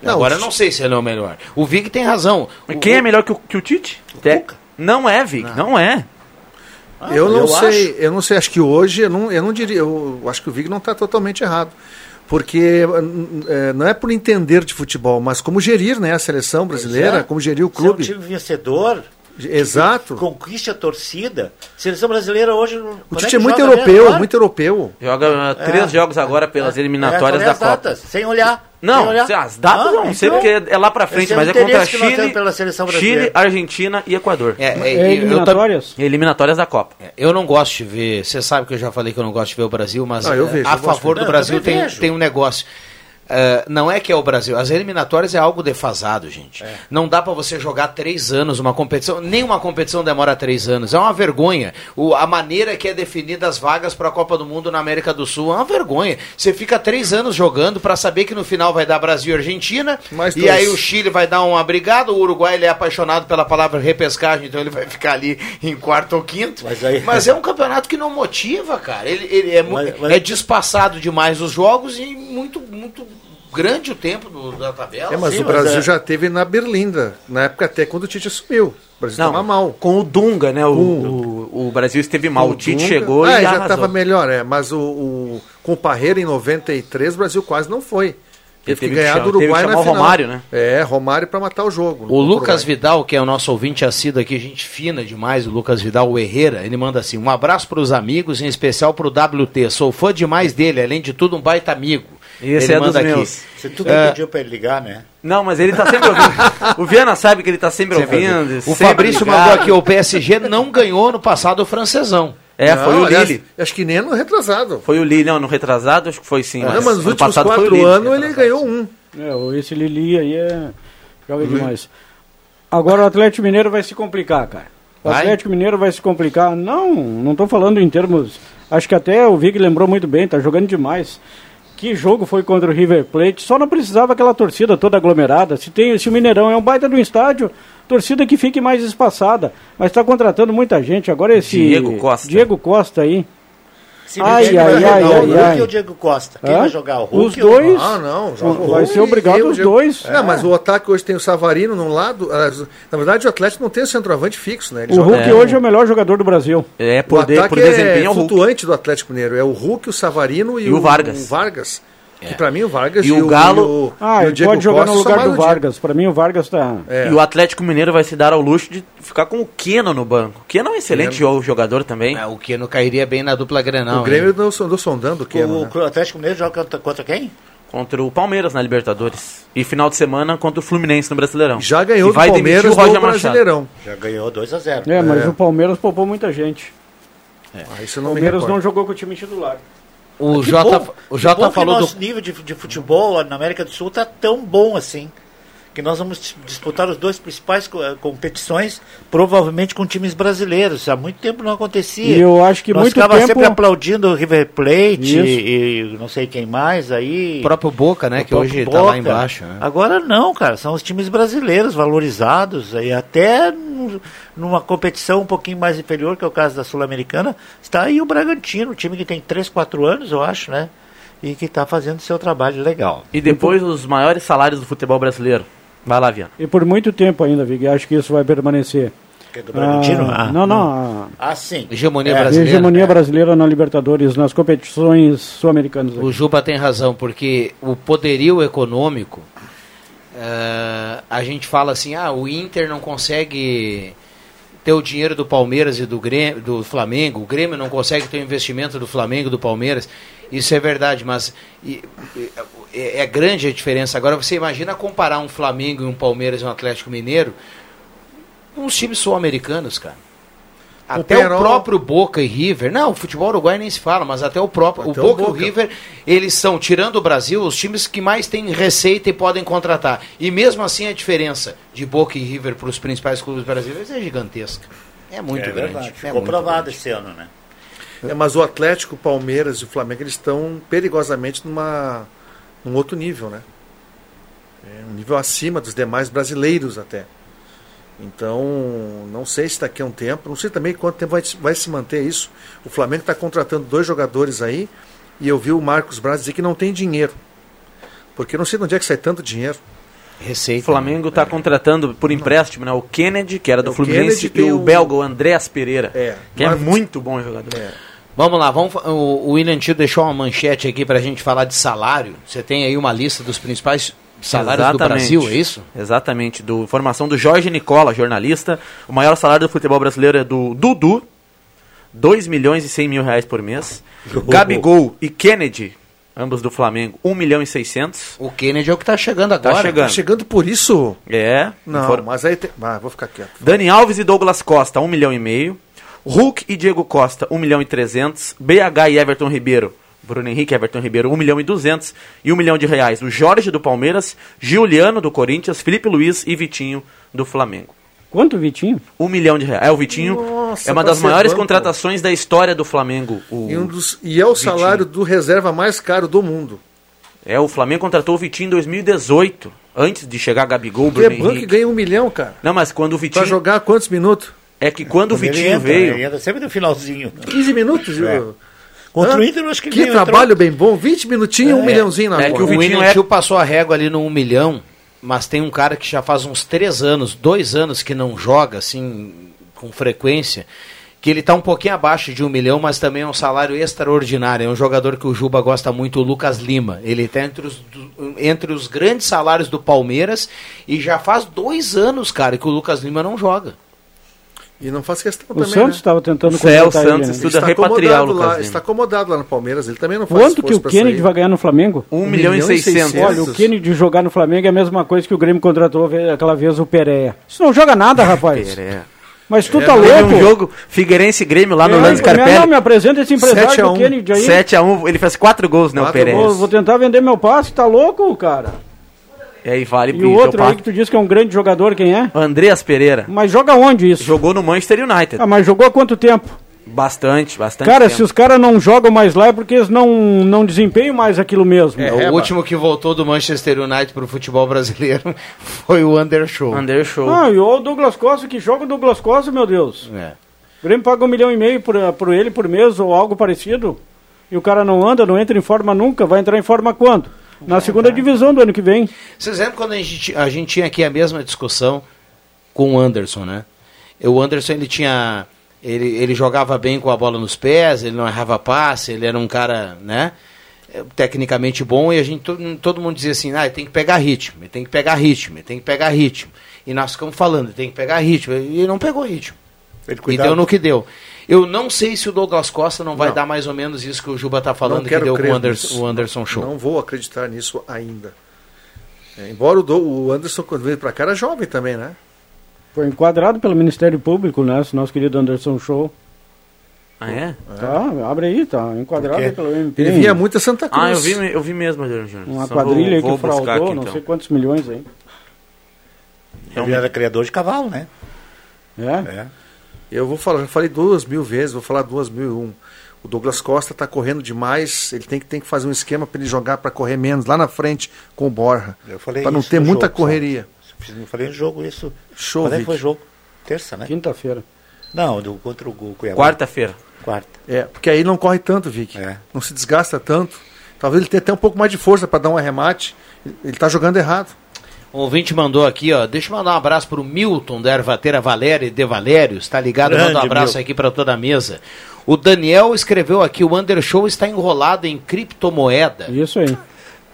Não, Agora o eu não sei se ele é o melhor. O Vig tem razão. Mas O- Quem é melhor que o, que o Tite? Te- Cuca. Não é, Vic, não, é. eu não eu sei, eu não sei, acho que hoje, eu não, eu não diria, eu acho que o Vig não está totalmente errado. Porque é, não é por entender de futebol, mas como gerir né, a seleção brasileira, é. como gerir o Ser um clube. time vencedor, Exato. conquiste a torcida. Seleção brasileira hoje. O Tite é muito europeu, muito europeu. Joga uh, três É. jogos agora pelas eliminatórias é, da as Copa. datas, sem olhar. Não, sem olhar. as datas Ah, não sei então, porque é lá pra frente, é mas é contra Chile, temos pela seleção brasileira. Chile, Argentina e Equador. É, é, É eu, eliminatórias? Eliminatórias da Copa. eu não gosto de ver. Você sabe que eu já falei que eu não gosto de ver o Brasil, mas Não, eu eh, vejo, a favor do. Brasil Não, também tem, tem um negócio. Eh, não é que é o Brasil. As eliminatórias é algo defasado, gente. É. Não dá pra você jogar três anos uma competição. Nenhuma competição demora três anos. É uma vergonha. O, a maneira que é definida as vagas para a Copa do Mundo na América do Sul é uma vergonha. Você fica três anos jogando pra saber que no final vai dar Brasil e Argentina. Mais e dois. aí o Chile vai dar uma brigada. O Uruguai ele é apaixonado pela palavra repescagem, então ele vai ficar ali em quarto ou quinto. Mas aí- Mas é um campeonato que não motiva, cara. Ele, ele é, Mas- mas- é despassado demais os jogos e muito, muito grande o tempo do- da tabela. É, mas Sim, o mas Brasil é- já teve na Berlinda, na época até quando o Tite assumiu. O Brasil estava mal. Com o Dunga, né? O, o, o Brasil esteve mal. O, Tite Dunga- chegou ah, e já estava melhor, é. Mas o, o- com o Parreira em 93, o Brasil quase não foi. Teve, teve que que ganhar chamar- do teve Uruguai chamar na o final. Romário, né? É, Romário para matar o jogo. O Lucas Uruguai. Vidal, que é o nosso ouvinte assíduo aqui, gente fina demais, o Lucas Vidal, o Herrera, ele manda assim: um abraço para os amigos, em especial para o WT. Sou fã demais dele, além de tudo, um baita amigo. Esse ele é dos manda meus. Se tu É. pediu pra ele ligar, né? Não, mas ele tá sempre ouvindo. o Viana sabe que ele tá sempre, ouvindo. O sempre Fabrício ligado. mandou aqui: o PSG não ganhou no passado o francesão. É, Não, foi o aliás, Lille. Acho que nem no retrasado. Foi o Lille, não, no retrasado acho que foi sim. não, mas mas nos últimos passado foi o quatro anos ele ganhou um. É, esse Lili aí é. joga demais. Agora o Atlético Mineiro vai se complicar, cara. O Vai? Atlético Mineiro vai se complicar. Não, não estou falando em termos. Acho que até o Vig lembrou muito bem, tá jogando demais. Que jogo foi contra o River Plate? Só não precisava aquela torcida toda aglomerada. Se, tem, se o Mineirão é um baita do estádio, Torcida que fique mais espaçada. Mas está contratando muita gente. Agora esse. Diego Costa. Diego Costa aí. Se Ai, quem ai, ai, jogar o ai, Hulk ai. e o Diego Costa? Quem Hã? vai jogar o Hulk? Os ou- dois. Ah, não. joga o Vai ser obrigado os o- dois. É, mas o ataque hoje tem o Savarino num lado. ah, Na verdade, o Atlético não tem o centroavante fixo, né? Ele O joga- Hulk É. hoje é o melhor jogador do Brasil. É, O por, de, ataque por desempenho é é o Hulk. flutuante do Atlético Mineiro. É o Hulk, o Savarino e, E o Vargas. o Vargas. Que pra mim o Vargas E o Galo- e o, Ah, e o ele Diego pode jogar Costa no lugar do. Vargas. Pra mim, o Vargas tá. É. E o Atlético Mineiro vai se dar ao luxo de ficar com o Keno no banco. O Keno é um excelente jo- jogador também. É, o Keno cairia bem na dupla Grenal. O Grêmio andou sondando o Keno. O, né? o Atlético Mineiro joga contra, contra quem? Contra o Palmeiras na Libertadores. E final de semana contra o Fluminense no Brasileirão. Já ganhou E do vai demitir Palmeiras o Roger no Machado. Brasileirão. Já ganhou 2 a 0 É, mas É. o Palmeiras poupou muita gente. Ah, isso eu O Palmeiras não jogou com o time titular. O Jota, o Jota falou nosso do. nível de, de futebol na América do Sul tá tão bom assim. Que nós vamos dis- disputar os dois principais co- eh, competições, provavelmente com times brasileiros. Há muito tempo não acontecia. E eu acho que nós muito ficava tempo- sempre aplaudindo o River Plate e, e não sei quem mais aí. O próprio Boca, né? O Que hoje próprio tá lá embaixo. né? Agora não, cara, são os times brasileiros valorizados e até num- numa competição um pouquinho mais inferior, que é o caso da Sul-Americana, está aí o Bragantino, um time que tem 3, 4 anos, eu acho, né? E que está fazendo seu trabalho legal. E depois os maiores salários do futebol brasileiro. Vai lá, Viana. E por muito tempo ainda, Vig. Acho que isso vai permanecer. Que é do Bragantino? Ah, Ah, não, não. A Ah, sim. Hegemonia É, a brasileira. hegemonia brasileira na Libertadores, nas competições sul-americanas. O Juba tem razão, porque o poderio econômico, eh, a gente fala assim, ah, o Inter não consegue ter o dinheiro do Palmeiras e do, Grêmio, do Flamengo, o Grêmio não consegue ter o investimento do Flamengo e do Palmeiras. Isso é verdade, mas e- e- é, é grande a diferença. Agora você imagina comparar um Flamengo e um Palmeiras e um Atlético Mineiro com os times sul-americanos, cara. Até o, Perón- próprio Boca e River, não, o futebol uruguai nem se fala, mas até o próprio, Até o o Boca e o Boca. River, eles são, tirando o Brasil, os times que mais têm receita e podem contratar. E mesmo assim a diferença de Boca e River para os principais clubes brasileiros é gigantesca. É muito é grande. verdade. é Ficou muito provado grande. esse ano, né? É, mas o Atlético, o Palmeiras e o Flamengo eles estão perigosamente numa, num outro nível, né? É um nível acima dos demais brasileiros até. Então, não sei se daqui a um tempo, não sei também quanto tempo vai, vai se manter isso. O Flamengo está contratando dois jogadores aí e eu vi o Marcos Braz dizer que não tem dinheiro. Porque eu não sei de onde é que sai tanto dinheiro. Receita. O Flamengo está contratando por empréstimo, né? O Kennedy, que era do É, o Fluminense, Kennedy e o o- belga, o Andréas Pereira, É, que é muito bom jogador. É. Vamos lá, vamos, o, William Tio deixou uma manchete aqui para a gente falar de salário. Você tem aí uma lista dos principais salários do Exatamente. Brasil, é isso? Exatamente, do informação do Jorge Nicola, jornalista. O maior salário do futebol brasileiro é do Dudu, 2 milhões e 100 mil reais por mês. Gabigol e Kennedy, ambos do Flamengo, 1 milhão e 600. O Kennedy é o que está chegando agora. Tá chegando. Tá chegando por isso? É. Não, mas aí tem... ah, vou ficar quieto. Dani Alves e Douglas Costa, 1 milhão e meio. Hulk e Diego Costa, 1 milhão e 300. BH e Everton Ribeiro, Bruno Henrique e Everton Ribeiro, 1 milhão e 200. E 1 milhão de reais. O Jorge do Palmeiras, Giuliano do Corinthians, Felipe Luiz e Vitinho do Flamengo. Quanto, Vitinho? 1 milhão de reais. É, o Vitinho Nossa, é uma pra das maiores banco. contratações da história do Flamengo. O, E, um dos, e é o Vitinho. salário do reserva mais caro do mundo. É, o Flamengo contratou o Vitinho em 2018, antes de chegar Gabigol, Porque é Bruno banco que Henrique. ganha um milhão, cara. Não, mas quando o Pra Vitinho... jogar quantos minutos? É que quando o Ele Vitinho entra, veio... Ele entra sempre no finalzinho. 15 minutos, viu? Contra Hã? o Inter, eu acho que Que trabalho bem bom, 20 minutinhos, um milhãozinho na é que o O Vitinho William é- Tio passou a régua ali no 1 milhão, mas tem um cara que já faz uns três anos, dois anos que não joga assim com frequência, que ele está um pouquinho abaixo de um milhão, mas também é um salário extraordinário. É um jogador que o Juba gosta muito, o Lucas Lima. Ele está entre os, entre os grandes salários do Palmeiras e já faz dois anos, cara, que o Lucas Lima não joga. E não faz questão O também, Santos né? estava tentando Céu, contratar ele, Santos, né? tudo- Ele repatriar acomodado o Lucas lá, Lima. está acomodado lá no Palmeiras, ele também não faz Quanto que o Kennedy sair. vai ganhar no Flamengo? 1 milhão e 600. Olha, o Kennedy jogar no Flamengo é a mesma coisa que o Grêmio contratou aquela vez o Pereira. Isso não joga nada, rapaz. Pereira. Mas tu É, tá não, Teve louco? um jogo Figueirense e Grêmio lá no É, Lance me- Não, Carpelli. me apresenta esse empresário 7 a do 1. Kennedy aí. 7x1, ele fez 4 gols, né, o Quatro Pereira. Vou, vou tentar vender meu passe, tá louco, cara? E aí vale E o outro aí que tu disse que é um grande jogador, quem é? Andreas Pereira. Mas joga onde isso? Jogou no Manchester United. Ah, mas jogou há quanto tempo? Bastante, bastante. Cara, tempo. se os caras não jogam mais lá é porque eles não, não desempenham mais aquilo mesmo. É, o último que voltou do Manchester United pro futebol brasileiro foi o Undershow. Undershow. Ah, e o Douglas Costa, que joga o Douglas Costa, meu Deus. É. O Grêmio paga um milhão e meio por, por ele por mês ou algo parecido. E o cara não anda, não entra em forma nunca. Vai entrar em forma quando? Na segunda divisão do ano que vem. Vocês lembram quando a gente, a gente tinha aqui a mesma discussão com o Anderson, né? O Anderson, ele tinha... Ele, ele jogava bem com a bola nos pés, ele não errava passe, ele era um cara, né? Tecnicamente bom e a gente, todo, todo mundo dizia assim, ah, ele tem que pegar ritmo, ele tem que pegar ritmo, ele tem que pegar ritmo. E nós ficamos falando, tem que pegar ritmo, e ele não pegou ritmo. Ele E deu no que deu. Eu não sei se o Douglas Costa não vai Não. dar mais ou menos isso que o Juba tá falando Não que deu com o Anderson, o Anderson Show. Não vou acreditar nisso ainda. É, embora o, Do- o Anderson, quando veio pra cá, era jovem também, né? Foi enquadrado pelo Ministério Público, né? Esse nosso querido Anderson Show. Ah, é? Tá, abre aí, tá enquadrado Porque pelo MP. Ele vinha muito a Santa Cruz. Ah, eu vi, eu vi mesmo, Adriano Júnior. Uma Só quadrilha aí vou- que vou buscar fraudou, aqui, não então. sei quantos milhões aí. Ele era criador de cavalo, né? É? É. Eu vou falar, já falei duas mil vezes, vou falar duas mil e um. O Douglas Costa está correndo demais, ele tem que, tem que fazer um esquema para ele jogar para correr menos lá na frente com o Borja. Eu falei Para não ter muita jogo, só. correria. Eu falei no jogo isso. Show, Quando é que foi o jogo? Terça, né? Quinta-feira. Não, do, contra o Cuiabá. Quarta-feira. Quarta. É, porque aí não corre tanto, Vic. É. Não se desgasta tanto. Talvez ele tenha até um pouco mais de força para dar um arremate. Ele está jogando errado. O ouvinte mandou aqui, ó. Deixa eu mandar um abraço pro Milton da Ervateira Valério de Valérios. Tá ligado? Grande, Manda um abraço Milton. aqui para toda a mesa. O Daniel escreveu aqui: o Undershow está enrolado em criptomoeda. Isso aí.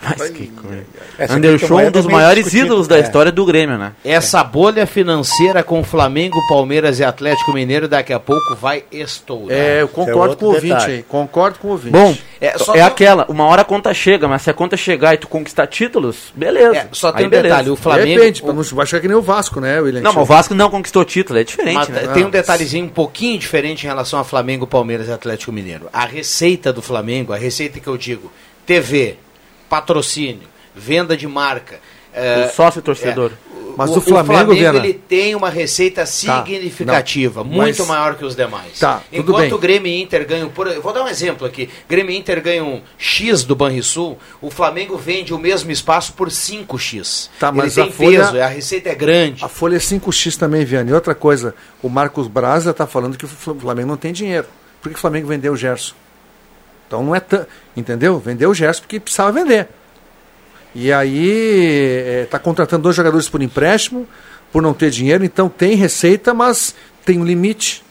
Mas que coisa. Essa Undershow, um criptomoeda dos é maiores ídolos da É. história do Grêmio, né? Essa bolha financeira com Flamengo, Palmeiras e Atlético Mineiro daqui a pouco vai estourar. É, eu concordo outro com o ouvinte detalhe. aí. Concordo com o ouvinte. Bom, É, é, só- aquela, uma hora a conta chega, mas se a conta chegar e tu conquistar títulos, beleza. É, só tem Aí um beleza. detalhe: o Flamengo. Depende, o- pra não vai chegar que nem o Vasco, né, William? Não, mas o Vasco não conquistou título, é diferente, Mas né? tem um detalhezinho um pouquinho diferente em relação a Flamengo, Palmeiras e Atlético Mineiro. A receita do Flamengo, a receita que eu digo, TV, patrocínio, venda de marca. é, O sócio torcedor. Mas o, o Flamengo, Viana- ele tem uma receita significativa, não, muito mas- maior que os demais. Tá, tudo Enquanto bem. o Grêmio e Inter ganham, por, eu vou dar um exemplo aqui, Grêmio e Inter ganham X do Banrisul, o Flamengo vende o mesmo espaço por 5X. Tá, ele mas tem a folha- peso, a receita é grande. A Folha é 5x também, Viana. E outra coisa, o Marcos Braz está falando que o Fl- Flamengo não tem dinheiro. Por que o Flamengo vendeu o Gerson? Então não é tão. Entendeu? Vendeu o Gerson porque precisava vender. E aí está contratando dois jogadores por empréstimo, por não ter dinheiro, então tem receita, mas tem um limite.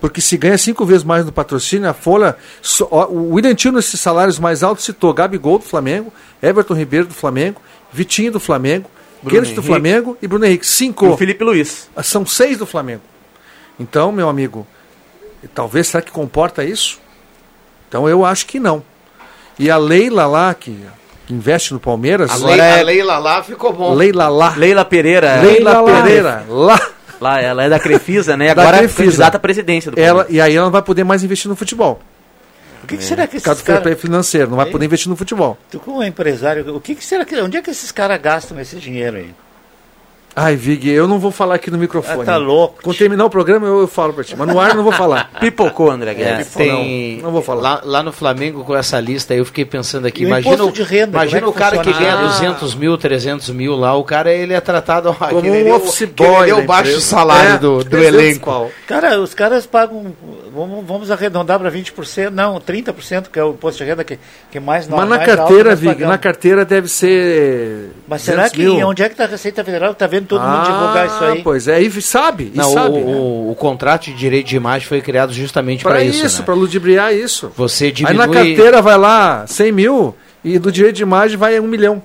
Porque se ganha cinco vezes mais no patrocínio, a Folha. só- ó, o William Tio, nesses salários mais altos, citou Gabigol do Flamengo, Everton Ribeiro do Flamengo, Vitinho do Flamengo, Kennedy do. Flamengo e Bruno Henrique. Cinco. E o Felipe Luiz. São seis do Flamengo. Então, meu amigo, talvez será que comporta isso? Então eu acho que não. E a Leila lá, que, investe no Palmeiras, A, Leila, é- a Leila lá ficou bom. Leila lá. Leila Pereira. Leila Leila lá. Pereira, lá. Lá, ela é da Crefisa, né? Da Agora é Crefisa. candidata à presidência do Ela, Palmeiras. e aí ela não vai poder mais investir no futebol. O que, que será que Por causa esses do fair play caras... financeiro, não vai poder investir no futebol. Tu como empresário, o que, que será que... Onde é que esses caras gastam esse dinheiro aí? Ai, Vig, eu não vou falar aqui no microfone. Ah, tá louco. Quando terminar o programa, eu, eu falo pra ti. Mas no ar eu não vou falar. Pipocou, André É, Guedes. tem, não, não vou falar. Lá, lá no Flamengo, com essa lista, eu fiquei pensando aqui. E o Imagina, de renda, imagina como é o que cara que funciona? ganha Ah. 200 mil, 300 mil lá. O cara ele é tratado Como que um office que ele boy deu da baixo empresa. salário É, do, do 300 elenco. Cara, os caras pagam, vamos, vamos arredondar para 20%, não, 30%, que é o imposto de renda que, que mais Mas na mais carteira, nós Vig, na carteira deve ser. Mas será 200 que mil. onde é que está a Receita Federal? Tá vendo todo mundo Ah, divulgar isso aí? Pois é, e sabe, e Não, sabe. o, né? o, o contrato de direito de imagem foi criado justamente para isso, isso. né? pra ludibriar isso. Você Aí diminui... na carteira vai lá 100 mil e do direito de imagem vai um milhão.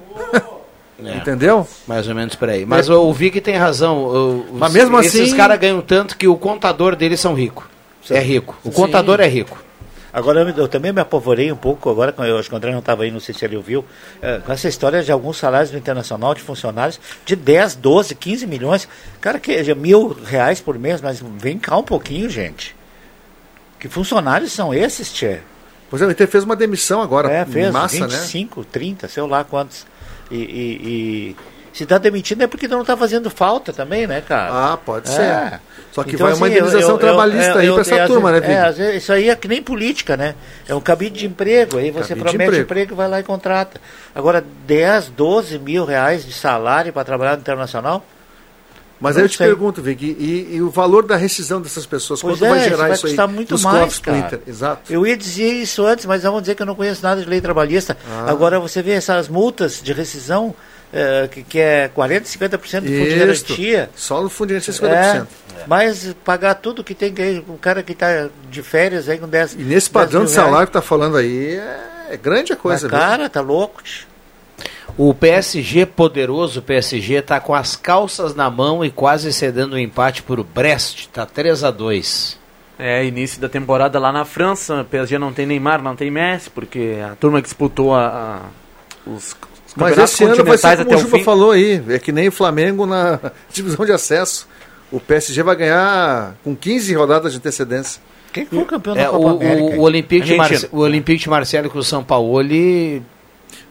É. Entendeu? Mais ou menos por aí. Mas o, o Vig tem razão. os- Mas mesmo esses assim- caras ganham tanto que o contador deles são ricos. É rico. O contador é rico. Agora, eu, eu também me apavorei um pouco, agora, quando eu acho que o André não estava aí, não sei se ele ouviu, eh, com essa história de alguns salários do Internacional de funcionários de 10, 12, 15 milhões. Cara, que é mil reais por mês, mas vem cá um pouquinho, gente. Que funcionários são esses, Tchê? Pois é, o Inter fez uma demissão agora, É, fez massa, né? 25, 30, sei lá quantos. E, e- e Se está demitindo é porque não está fazendo falta também, né, cara? Ah, pode É. ser. Só que Então, vai uma assim, eu- indenização eu- trabalhista eu- aí eu- pra essa turma, né, vezes- é, isso aí é que nem política, né? É um cabide de emprego. Aí você Cabide de promete emprego. emprego. e vai lá e contrata. Agora, 10, 12 mil reais de salário para trabalhar no internacional? Mas Não aí eu te sei. pergunto, Vic, e, e o valor da rescisão dessas pessoas? Pois quanto é, vai isso gerar vai isso aí custar muito mais, cara. Exato. Eu ia dizer isso antes, mas vamos dizer que eu não conheço nada de lei trabalhista. Ah. Agora você vê essas multas de rescisão, eh, que, que é 40%, 50% do fundo de garantia. Só no fundo de garantia 50%. É, mas pagar tudo que tem que o cara que está de férias aí com 10 E nesse padrão de salário que tá falando aí, é, é grande a coisa, Mas, viu? cara, tá louco. O PSG, poderoso PSG, tá com as calças na mão e quase cedendo o empate para o Brest. Tá 3 a 2 É, início da temporada lá na França, o PSG não tem Neymar, não tem Messi, porque a turma que disputou a, a- os, os Mas esse ano vai ser como o o Juba fim. falou aí, é que nem o Flamengo na divisão de acesso. O PSG vai ganhar com 15 rodadas de antecedência. Quem foi o campeão É, da o, Copa América? o, o Olympique de. Marce- o Olympique de Marcelo com o São Paulo, ele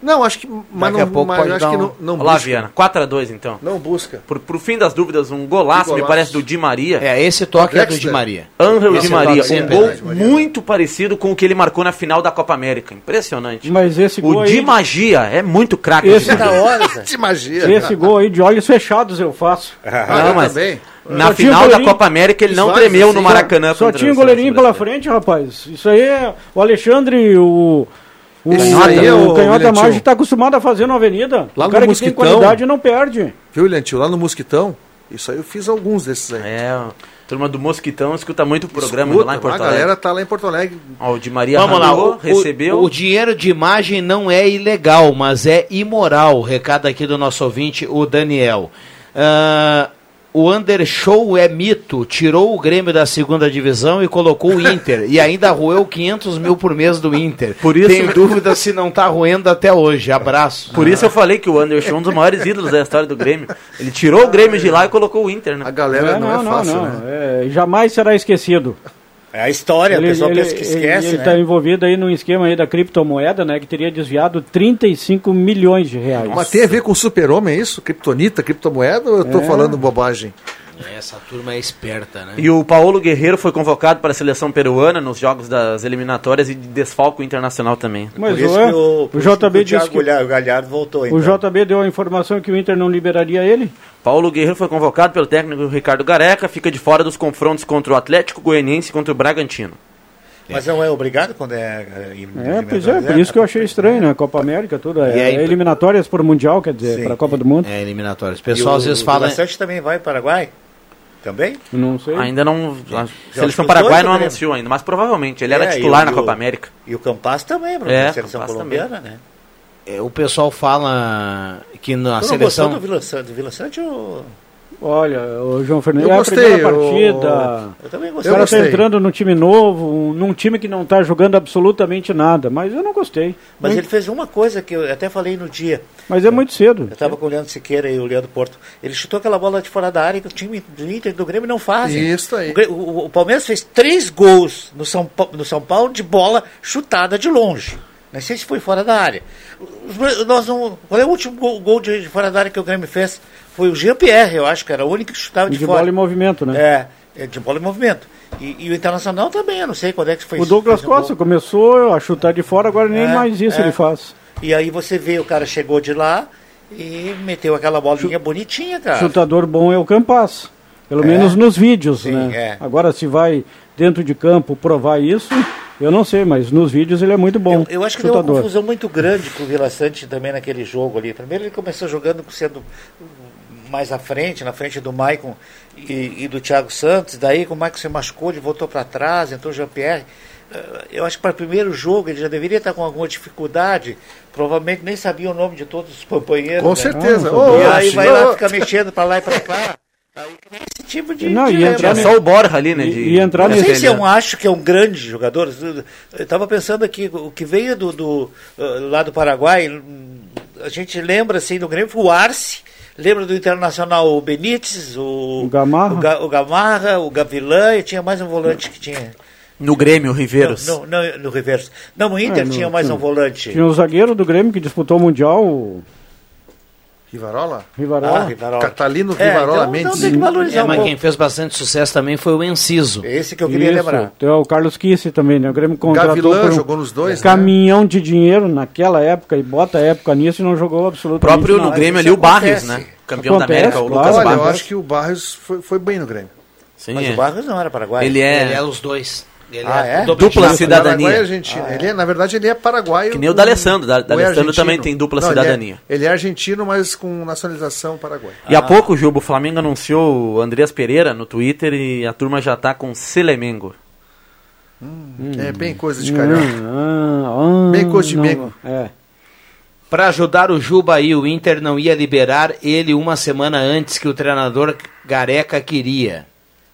Não, acho que. Mas Daqui a não, pouco mas pode acho dar que um- não, não Olha lá, busca. Viana. 4x2 então. Não busca. Por, pro fim das dúvidas, um golaço, Que me golaço. parece, do Di Maria. É, esse toque é do. Di Maria. Angel Esse Di é Maria, sim, um é gol muito parecido com o que ele marcou na final da Copa América. Impressionante. Mas esse gol O aí. Di Magia é muito craque. Esse. Da hora. De magia. Esse gol aí de olhos fechados eu faço. Ah, Não, eu mas também. na Só final da. Copa América ele não tremeu assim, no Maracanã. Só contra tinha a goleirinho seleção pela frente, rapaz. Isso aí é o Alexandre, o. O, Canhota, aí o o Canhota William Mágico Tio. está acostumado a fazer na avenida. Lá o no cara que Mosquitão. tem qualidade não perde. Viu, Liantil? Lá no Mosquitão, isso aí eu fiz alguns desses aí. É, a turma do Mosquitão escuta muito o programa Escuta, lá em Porto a Alegre. galera tá lá em Porto Alegre. Ó, o Di Maria Vamos lá, ralou, o, recebeu. o, o dinheiro de imagem não é ilegal, mas é imoral. Recado aqui do nosso ouvinte, o Daniel. Ah, o Undershow é mito, tirou o Grêmio da segunda divisão e colocou o Inter. e ainda roeu 500 mil por mês do Inter. Por isso- Tenho dúvida se não tá roendo até hoje. Abraço. Por isso eu falei que o Anderson é um dos maiores ídolos da história do Grêmio. Ele tirou o Grêmio de lá e colocou o Inter, A né? galera É, não, é fácil, né? É, jamais será esquecido. É a história, o pessoal pensa que esquece, ele né? está envolvido aí num esquema aí da criptomoeda, né? Que teria desviado 35 milhões de reais. Mas tem a ver com o super-homem, é isso? Kryptonita, criptomoeda ou eu tô É. falando bobagem? Essa turma é esperta, né? E o Paulo Guerreiro foi convocado para a seleção peruana nos jogos das eliminatórias e de desfalco internacional também. Mas Por isso o, que o, o JB o disse que Galhardo- Galhardo voltou, então. o JB deu a informação que o Inter não liberaria ele. Paulo Guerreiro foi convocado pelo técnico Ricardo Gareca, fica de fora dos confrontos contra o Atlético Goianiense e contra o Bragantino. Mas não é obrigado quando é... é, É, pois é, por isso que eu achei estranho, né? Copa América, tudo. É, E aí- é eliminatórias por Mundial, quer dizer, para a Copa do Mundo. É eliminatórios. O E pessoal o- às vezes o fala. Vila Sante também vai para o Paraguai? Também? Não sei. Ainda não. A seleção Paraguai não anunciou ainda, mas provavelmente. Ele era É, titular e o- na o- Copa América. E o Campas também, para É, a seleção Campas colombiana, né? é, O pessoal fala que na Tu não seleção. gostou do Vila do Vila Sante ou... Olha, o João Fernandes, Eu é a gostei, primeira eu- partida. Eu também O gostei. cara gostei. tá entrando num time novo, um- num time que não tá jogando absolutamente nada, mas eu não gostei. Mas Muito- ele fez uma coisa que eu até falei no dia. Mas é muito cedo. Eu estava com o Leandro Siqueira e o Leandro Porto. Ele chutou aquela bola de fora da área que o time do Inter e do Grêmio não fazem. Isso aí. O, o- o Palmeiras fez três gols no São, no São Paulo de bola chutada de longe. Não sei se foi fora da área. Nós não, qual é o último gol, gol de, de fora da área que o Grêmio fez? Foi o Jean-Pierre, eu acho que era o único que chutava de, De fora. bola em movimento, né? É, é, de bola em movimento. E, e o Internacional também, eu não sei quando é que foi O Douglas. Costa começou a chutar de fora, agora nem É, mais isso é. ele faz. E aí você vê, o cara chegou de lá e meteu aquela bolinha bonitinha, cara. Chutador bom é o Campas. Pelo É. menos nos vídeos, Sim, né? é. Agora, se vai dentro de campo provar isso, eu não sei, mas nos vídeos ele é muito bom. Eu, eu acho que deu uma chutador. confusão muito grande com o Vila Sante também naquele jogo ali. Primeiro ele começou jogando sendo mais à frente, na frente do Maicon e, e do Thiago Santos. Daí, com o Maicon se machucou, ele voltou para trás, entrou o Jean-Pierre. Eh, Eu acho que para o primeiro jogo ele já deveria estar com alguma dificuldade. Provavelmente nem sabia o nome de todos os companheiros. Com né? certeza. E aí vai lá ficar mexendo para lá e para cá. Aí esse tipo de. Não, e dilema, entrar É né? só o Borja ali, né? E- de- e entrar Eu não sei se eu acho que é um grande jogador. Eu estava pensando aqui, o que veio do, do, eh, lá do Paraguai, hum, a gente lembra assim do Grêmio, o Arce, lembra do Internacional o Benítez, o, O Gamarra. o, Ga- o Gamarra, o Gavilã, e tinha mais um volante que tinha. No Grêmio, o Riveiros. Não, não, não, no reverso. Não, no Inter É, no- tinha mais um volante. Tinha o zagueiro do Grêmio que disputou o Mundial, o Rivarola? Rivarola. Ah, Rivarola. Catalino É, Rivarola então, Mendes. então tem que valorizar É, um mas pouco. quem fez bastante sucesso também foi o Enciso. Esse que eu queria Isso, lembrar. tem o Carlos Kisse também, né? O Grêmio contratou Gavilã por um jogou nos dois, né? caminhão de dinheiro naquela época e bota a época nisso e não jogou absolutamente próprio no nada. Grêmio ali, o Barrios, acontece. né? Campeão da Acontece, América, o claro. Lucas Olha, eu acho que o Barrios foi, foi bem no Grêmio. Sim, Mas é. o Barros não era paraguai. Ele é, Ele é os dois. Ele Ah, é? duplo Dupla cidadania. Paraguai e Argentina. Ele é, na verdade, ele é paraguaio. Que nem o D'Alessandro. Da- é D'Alessandro também tem dupla Não, ele é- cidadania. Ele é, argentino, mas com nacionalização paraguaia. E há pouco, Juba, o Flamengo anunciou o Andreas Pereira no Twitter e a turma já tá com Selemengo. É bem coisa de carioca. Ah, ah, Bem coisa de mengo. É. Para ajudar o Juba aí, o Inter não ia liberar ele uma semana antes que o treinador Gareca queria.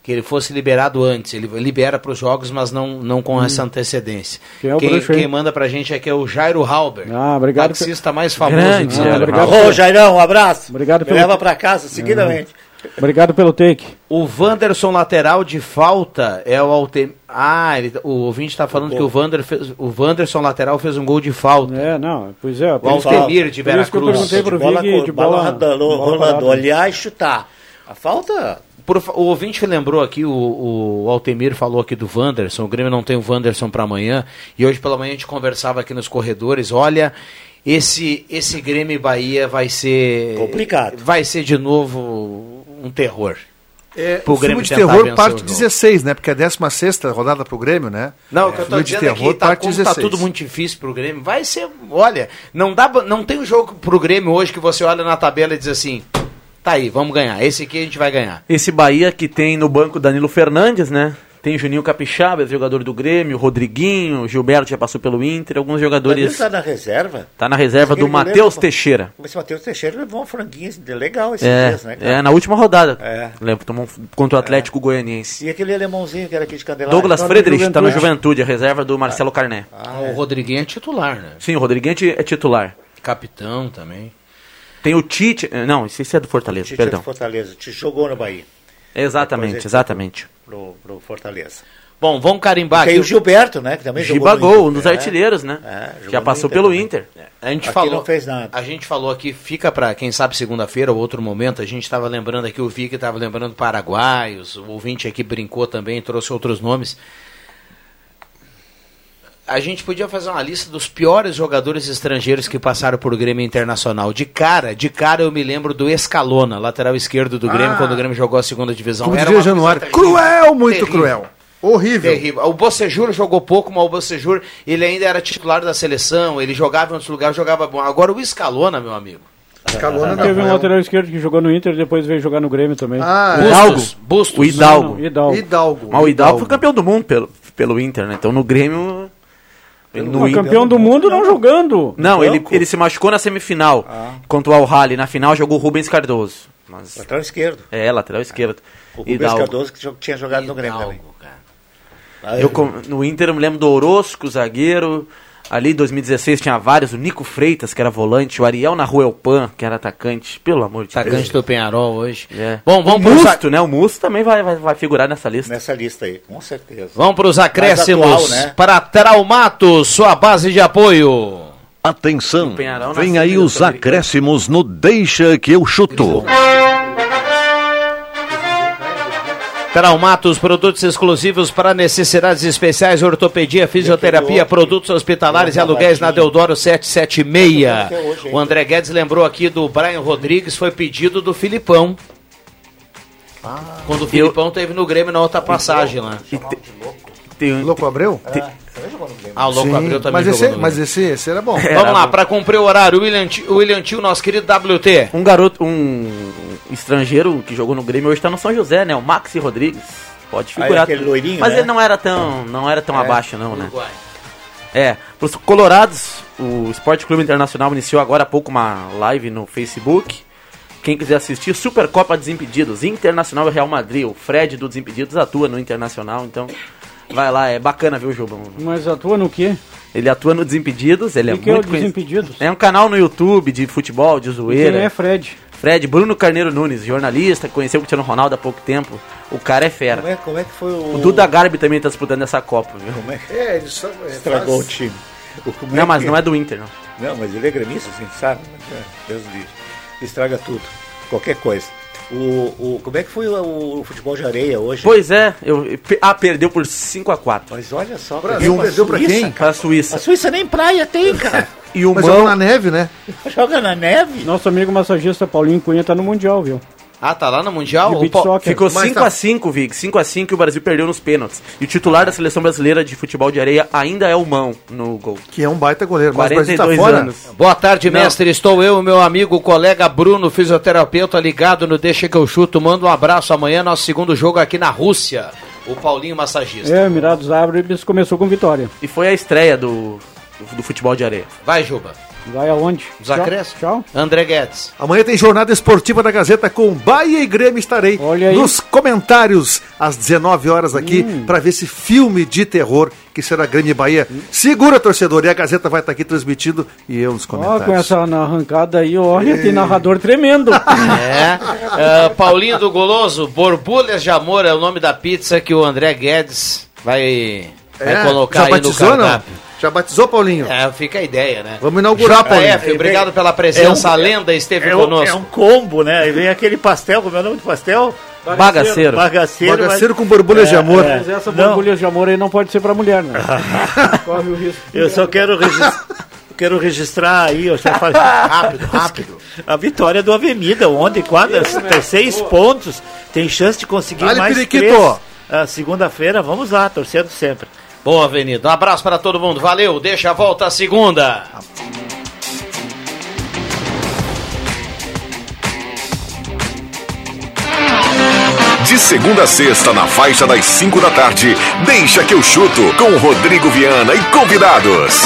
Que ele fosse liberado antes. Ele libera para os jogos, mas não, não com essa antecedência. Quem é o quem, quem manda pra gente aqui é o Jairo Halber. Ah, obrigado. taxista mais famoso Grande, de Ah, Jairo obrigado. Ô, Jairão, um abraço. Obrigado Me pelo- leva pra casa seguidamente. Obrigado pelo take. O Wanderson lateral de falta é o Altem... Ah, ele, o ouvinte está falando que o, Wander fez, o Wanderson lateral fez um gol de falta. É, não, pois é. O Altemir de por isso que eu Veracruz. perguntei pro bola, Vig de bola, bola, rolando, bola rolando, parada. olhar e chutar. A falta. Por o ouvinte lembrou aqui, o, o Altemir falou aqui do Wanderson, o Grêmio não tem o Wanderson para amanhã, e hoje pela manhã a gente conversava aqui nos corredores, olha, esse, esse Grêmio e Bahia vai ser... Complicado. Vai ser de novo um terror. É, Pro o filme Grêmio de terror parte o jogo. 16, né? Porque é a 16 rodada pro Grêmio, né? Não, é, o que eu tô filme de dizendo é terror que tá, parte como 16. tá tudo muito difícil pro Grêmio, vai ser, olha, não dá, não tem um jogo pro Grêmio hoje que você olha na tabela e diz assim, tá aí, vamos ganhar, esse aqui a gente vai ganhar. Esse Bahia que tem no banco Danilo Fernandes, né? Tem Juninho Capixaba, jogador do Grêmio, Rodriguinho, Gilberto já passou pelo Inter, alguns Danilo jogadores. tá na reserva. Tá na reserva do Matheus Teixeira. Esse Matheus Teixeira levou uma franguinha legal esses É, dias, né? cara? é, na última rodada. É. Lembro, tomou um- contra o Atlético Goianiense. E aquele alemãozinho que era aqui de Candelária. Douglas Tá no Friedrich tá no Juventude. A reserva do Marcelo Carné. o Rodriguinho é titular, né? Sim, o Rodriguente é titular. Capitão também. Tem o Tite. eh, Não, esse é do Fortaleza, Tite perdão. de Fortaleza. Te jogou no Bahia. Exatamente, exatamente. Pro, pro Fortaleza. Bom, vamos carimbar Tem aqui. o Gilberto, né? Que também Giba jogou Gol, um dos. É. artilheiros, né? É, Já passou Inter pelo. Inter. A gente Aqui falou, não fez nada. A gente falou aqui, fica para quem sabe segunda-feira ou outro momento. A gente estava lembrando aqui, o Vic estava lembrando paraguaios, o ouvinte aqui brincou também, trouxe outros nomes. A gente podia fazer uma lista dos piores jogadores estrangeiros que passaram por Grêmio Internacional. De cara, de cara eu me lembro do Escalona, lateral esquerdo do Grêmio, Ah. quando o Grêmio jogou a segunda divisão. Como Era uma Januário. Cruel, muito Terrível. cruel. Horrível. Terrível. O Bocejur jogou pouco, mas o Bocejur, ele ainda era titular da seleção, ele jogava em outros lugares, jogava bom. Agora o Escalona, meu amigo. Escalona não. Teve um é lateral esquerdo que jogou no Inter e depois veio jogar no Grêmio também. Ah, O é. Hidalgo. Bustos. O Hidalgo. Não, Hidalgo. Hidalgo. Mas o Hidalgo foi campeão do mundo pelo, pelo Inter, né? Então no Grêmio. No Não, Inter- campeão do mundo não jogando. Não, ele, ele se machucou na semifinal Ah. contra o Al-Hali. Na final jogou o Rubens Cardoso. Mas, Lateral esquerdo. é, lateral esquerdo. O Rubens Hidalgo. Cardoso que tinha jogado no Grêmio também. Hidalgo, cara. Ah, Eu, com- no Inter eu me lembro do Orosco, zagueiro. Ali em 2016 tinha vários, o Nico Freitas, que era volante, o Ariel Nahuelpan, que era atacante, pelo amor de Atacante Deus. do Penharol hoje. É. Bom, vamos o pro, Musto, né? O Musto também vai, vai, vai figurar nessa lista. Nessa lista aí, com certeza. vamos pros acréscimos Mais atual, né? para Traumato, sua base de apoio. Atenção, vem aí os acréscimos no Deixa que eu chuto. Traumatos, produtos exclusivos para necessidades especiais, ortopedia, fisioterapia, produtos hospitalares e aluguéis na Deodoro 776. O André Guedes lembrou aqui do Brian Rodrigues, foi pedido do Filipão. Quando o Filipão teve no Grêmio na outra passagem lá. Tem- Louco Abreu? Ah, o Louco Sim, Abreu também mas esse, no mas esse, esse era bom. É. Vamos lá, para cumprir o horário, o William, William Tio, nosso querido WT. Um garoto, um estrangeiro que jogou no Grêmio hoje está no São José, né? O Maxi Rodrigues. Pode Ah, é figurar. loirinho, Mas né? ele não era tão, não era tão É. abaixo, não, né? É, pros Colorados, o Esporte Clube Internacional iniciou agora há pouco uma live no Facebook. Quem quiser assistir, Supercopa Desimpedidos, Internacional e Real Madrid. O Fred do Desimpedidos atua no Internacional, então vai lá, é bacana ver o. Mas atua no quê? Ele atua no Desimpedidos, ele é O que é o muito conhecido. Desimpedidos? É um canal no YouTube de futebol, de Quem zoeira. é Fred? Fred, Bruno Carneiro Nunes, jornalista, que conheceu o Cristiano Ronaldo há pouco tempo. O cara é fera. Como é, como é que foi o. O Duda Garbi também tá disputando essa Copa, viu? Como é que É, ele só, é, estragou faz- o time? O- como Não, é mas que- não é do Inter, não. Não, mas ele é gremista, assim, sabe? É, Deus livre. estraga tudo. Qualquer coisa. O, o, como é que foi o, o futebol de areia hoje? Pois é, eu, ah, perdeu por 5x4. Mas olha só, Brasil perdeu pra quem? Para a Suíça. A Suíça nem praia tem, cara. E o Mas Mão- jogou na neve, né? Joga na neve. Nosso amigo massagista Paulinho Cunha tá no Mundial, viu? Ah, tá lá no Mundial? De O soccer. Ficou Mas 5x5, Vig. 5x5 e o Brasil perdeu nos pênaltis. E o titular da seleção brasileira de futebol de areia ainda é o Mão no gol. Que é um baita goleiro. Mas o Brasil tá 42 fora. anos. Boa tarde, Não. mestre. Estou eu meu amigo, colega Bruno, fisioterapeuta, ligado no Deixa que eu chuto. Manda um abraço. Amanhã, nosso segundo jogo aqui na Rússia. O Paulinho Massagista. É, Mirados Árvores começou com vitória. E foi a estreia do, do, do futebol de areia. Vai, Juba. Vai aonde? Os acréscimos. Tchau. André Guedes. Amanhã tem jornada esportiva da Gazeta com Bahia e Grêmio. Estarei Olha aí. nos comentários às 19 horas aqui pra ver esse filme de terror que será Grêmio e Bahia. Segura, torcedor. E a Gazeta vai estar aqui transmitindo e eu nos Ó, comentários. com essa na- arrancada aí, olha, tem narrador tremendo. É. Ah, Paulinho do Goloso, Borbulhas de Amor é o nome da pizza que o André Guedes vai, vai É, colocar já aí no batizou, não? Já batizou, Paulinho? É, fica a ideia, né? Vamos inaugurar, Paulinho. JF, obrigado pela presença. É um- a lenda esteve É um, conosco. é um combo, né? Aí vem aquele pastel, como é o nome do pastel? Bagaceiro. Bagaceiro. Bagaceiro mas- com borbulhas de É, amor. é. Mas essa Não. borbulha de amor aí não pode ser pra mulher, né? Corre o risco. Eu só quero registrar. Quero registrar aí, eu já falei. Rápido, rápido. A vitória do Avenida ontem, quatro, tem seis pontos, tem chance de conseguir Dale, mais Periquito. três. Ah, Segunda-feira, vamos lá, torcendo sempre. Boa, Avenida. Um abraço para todo mundo. Valeu. Deixa a volta a segunda. De segunda a sexta, na faixa das 5 da tarde, deixa que eu chuto com Rodrigo Viana e convidados.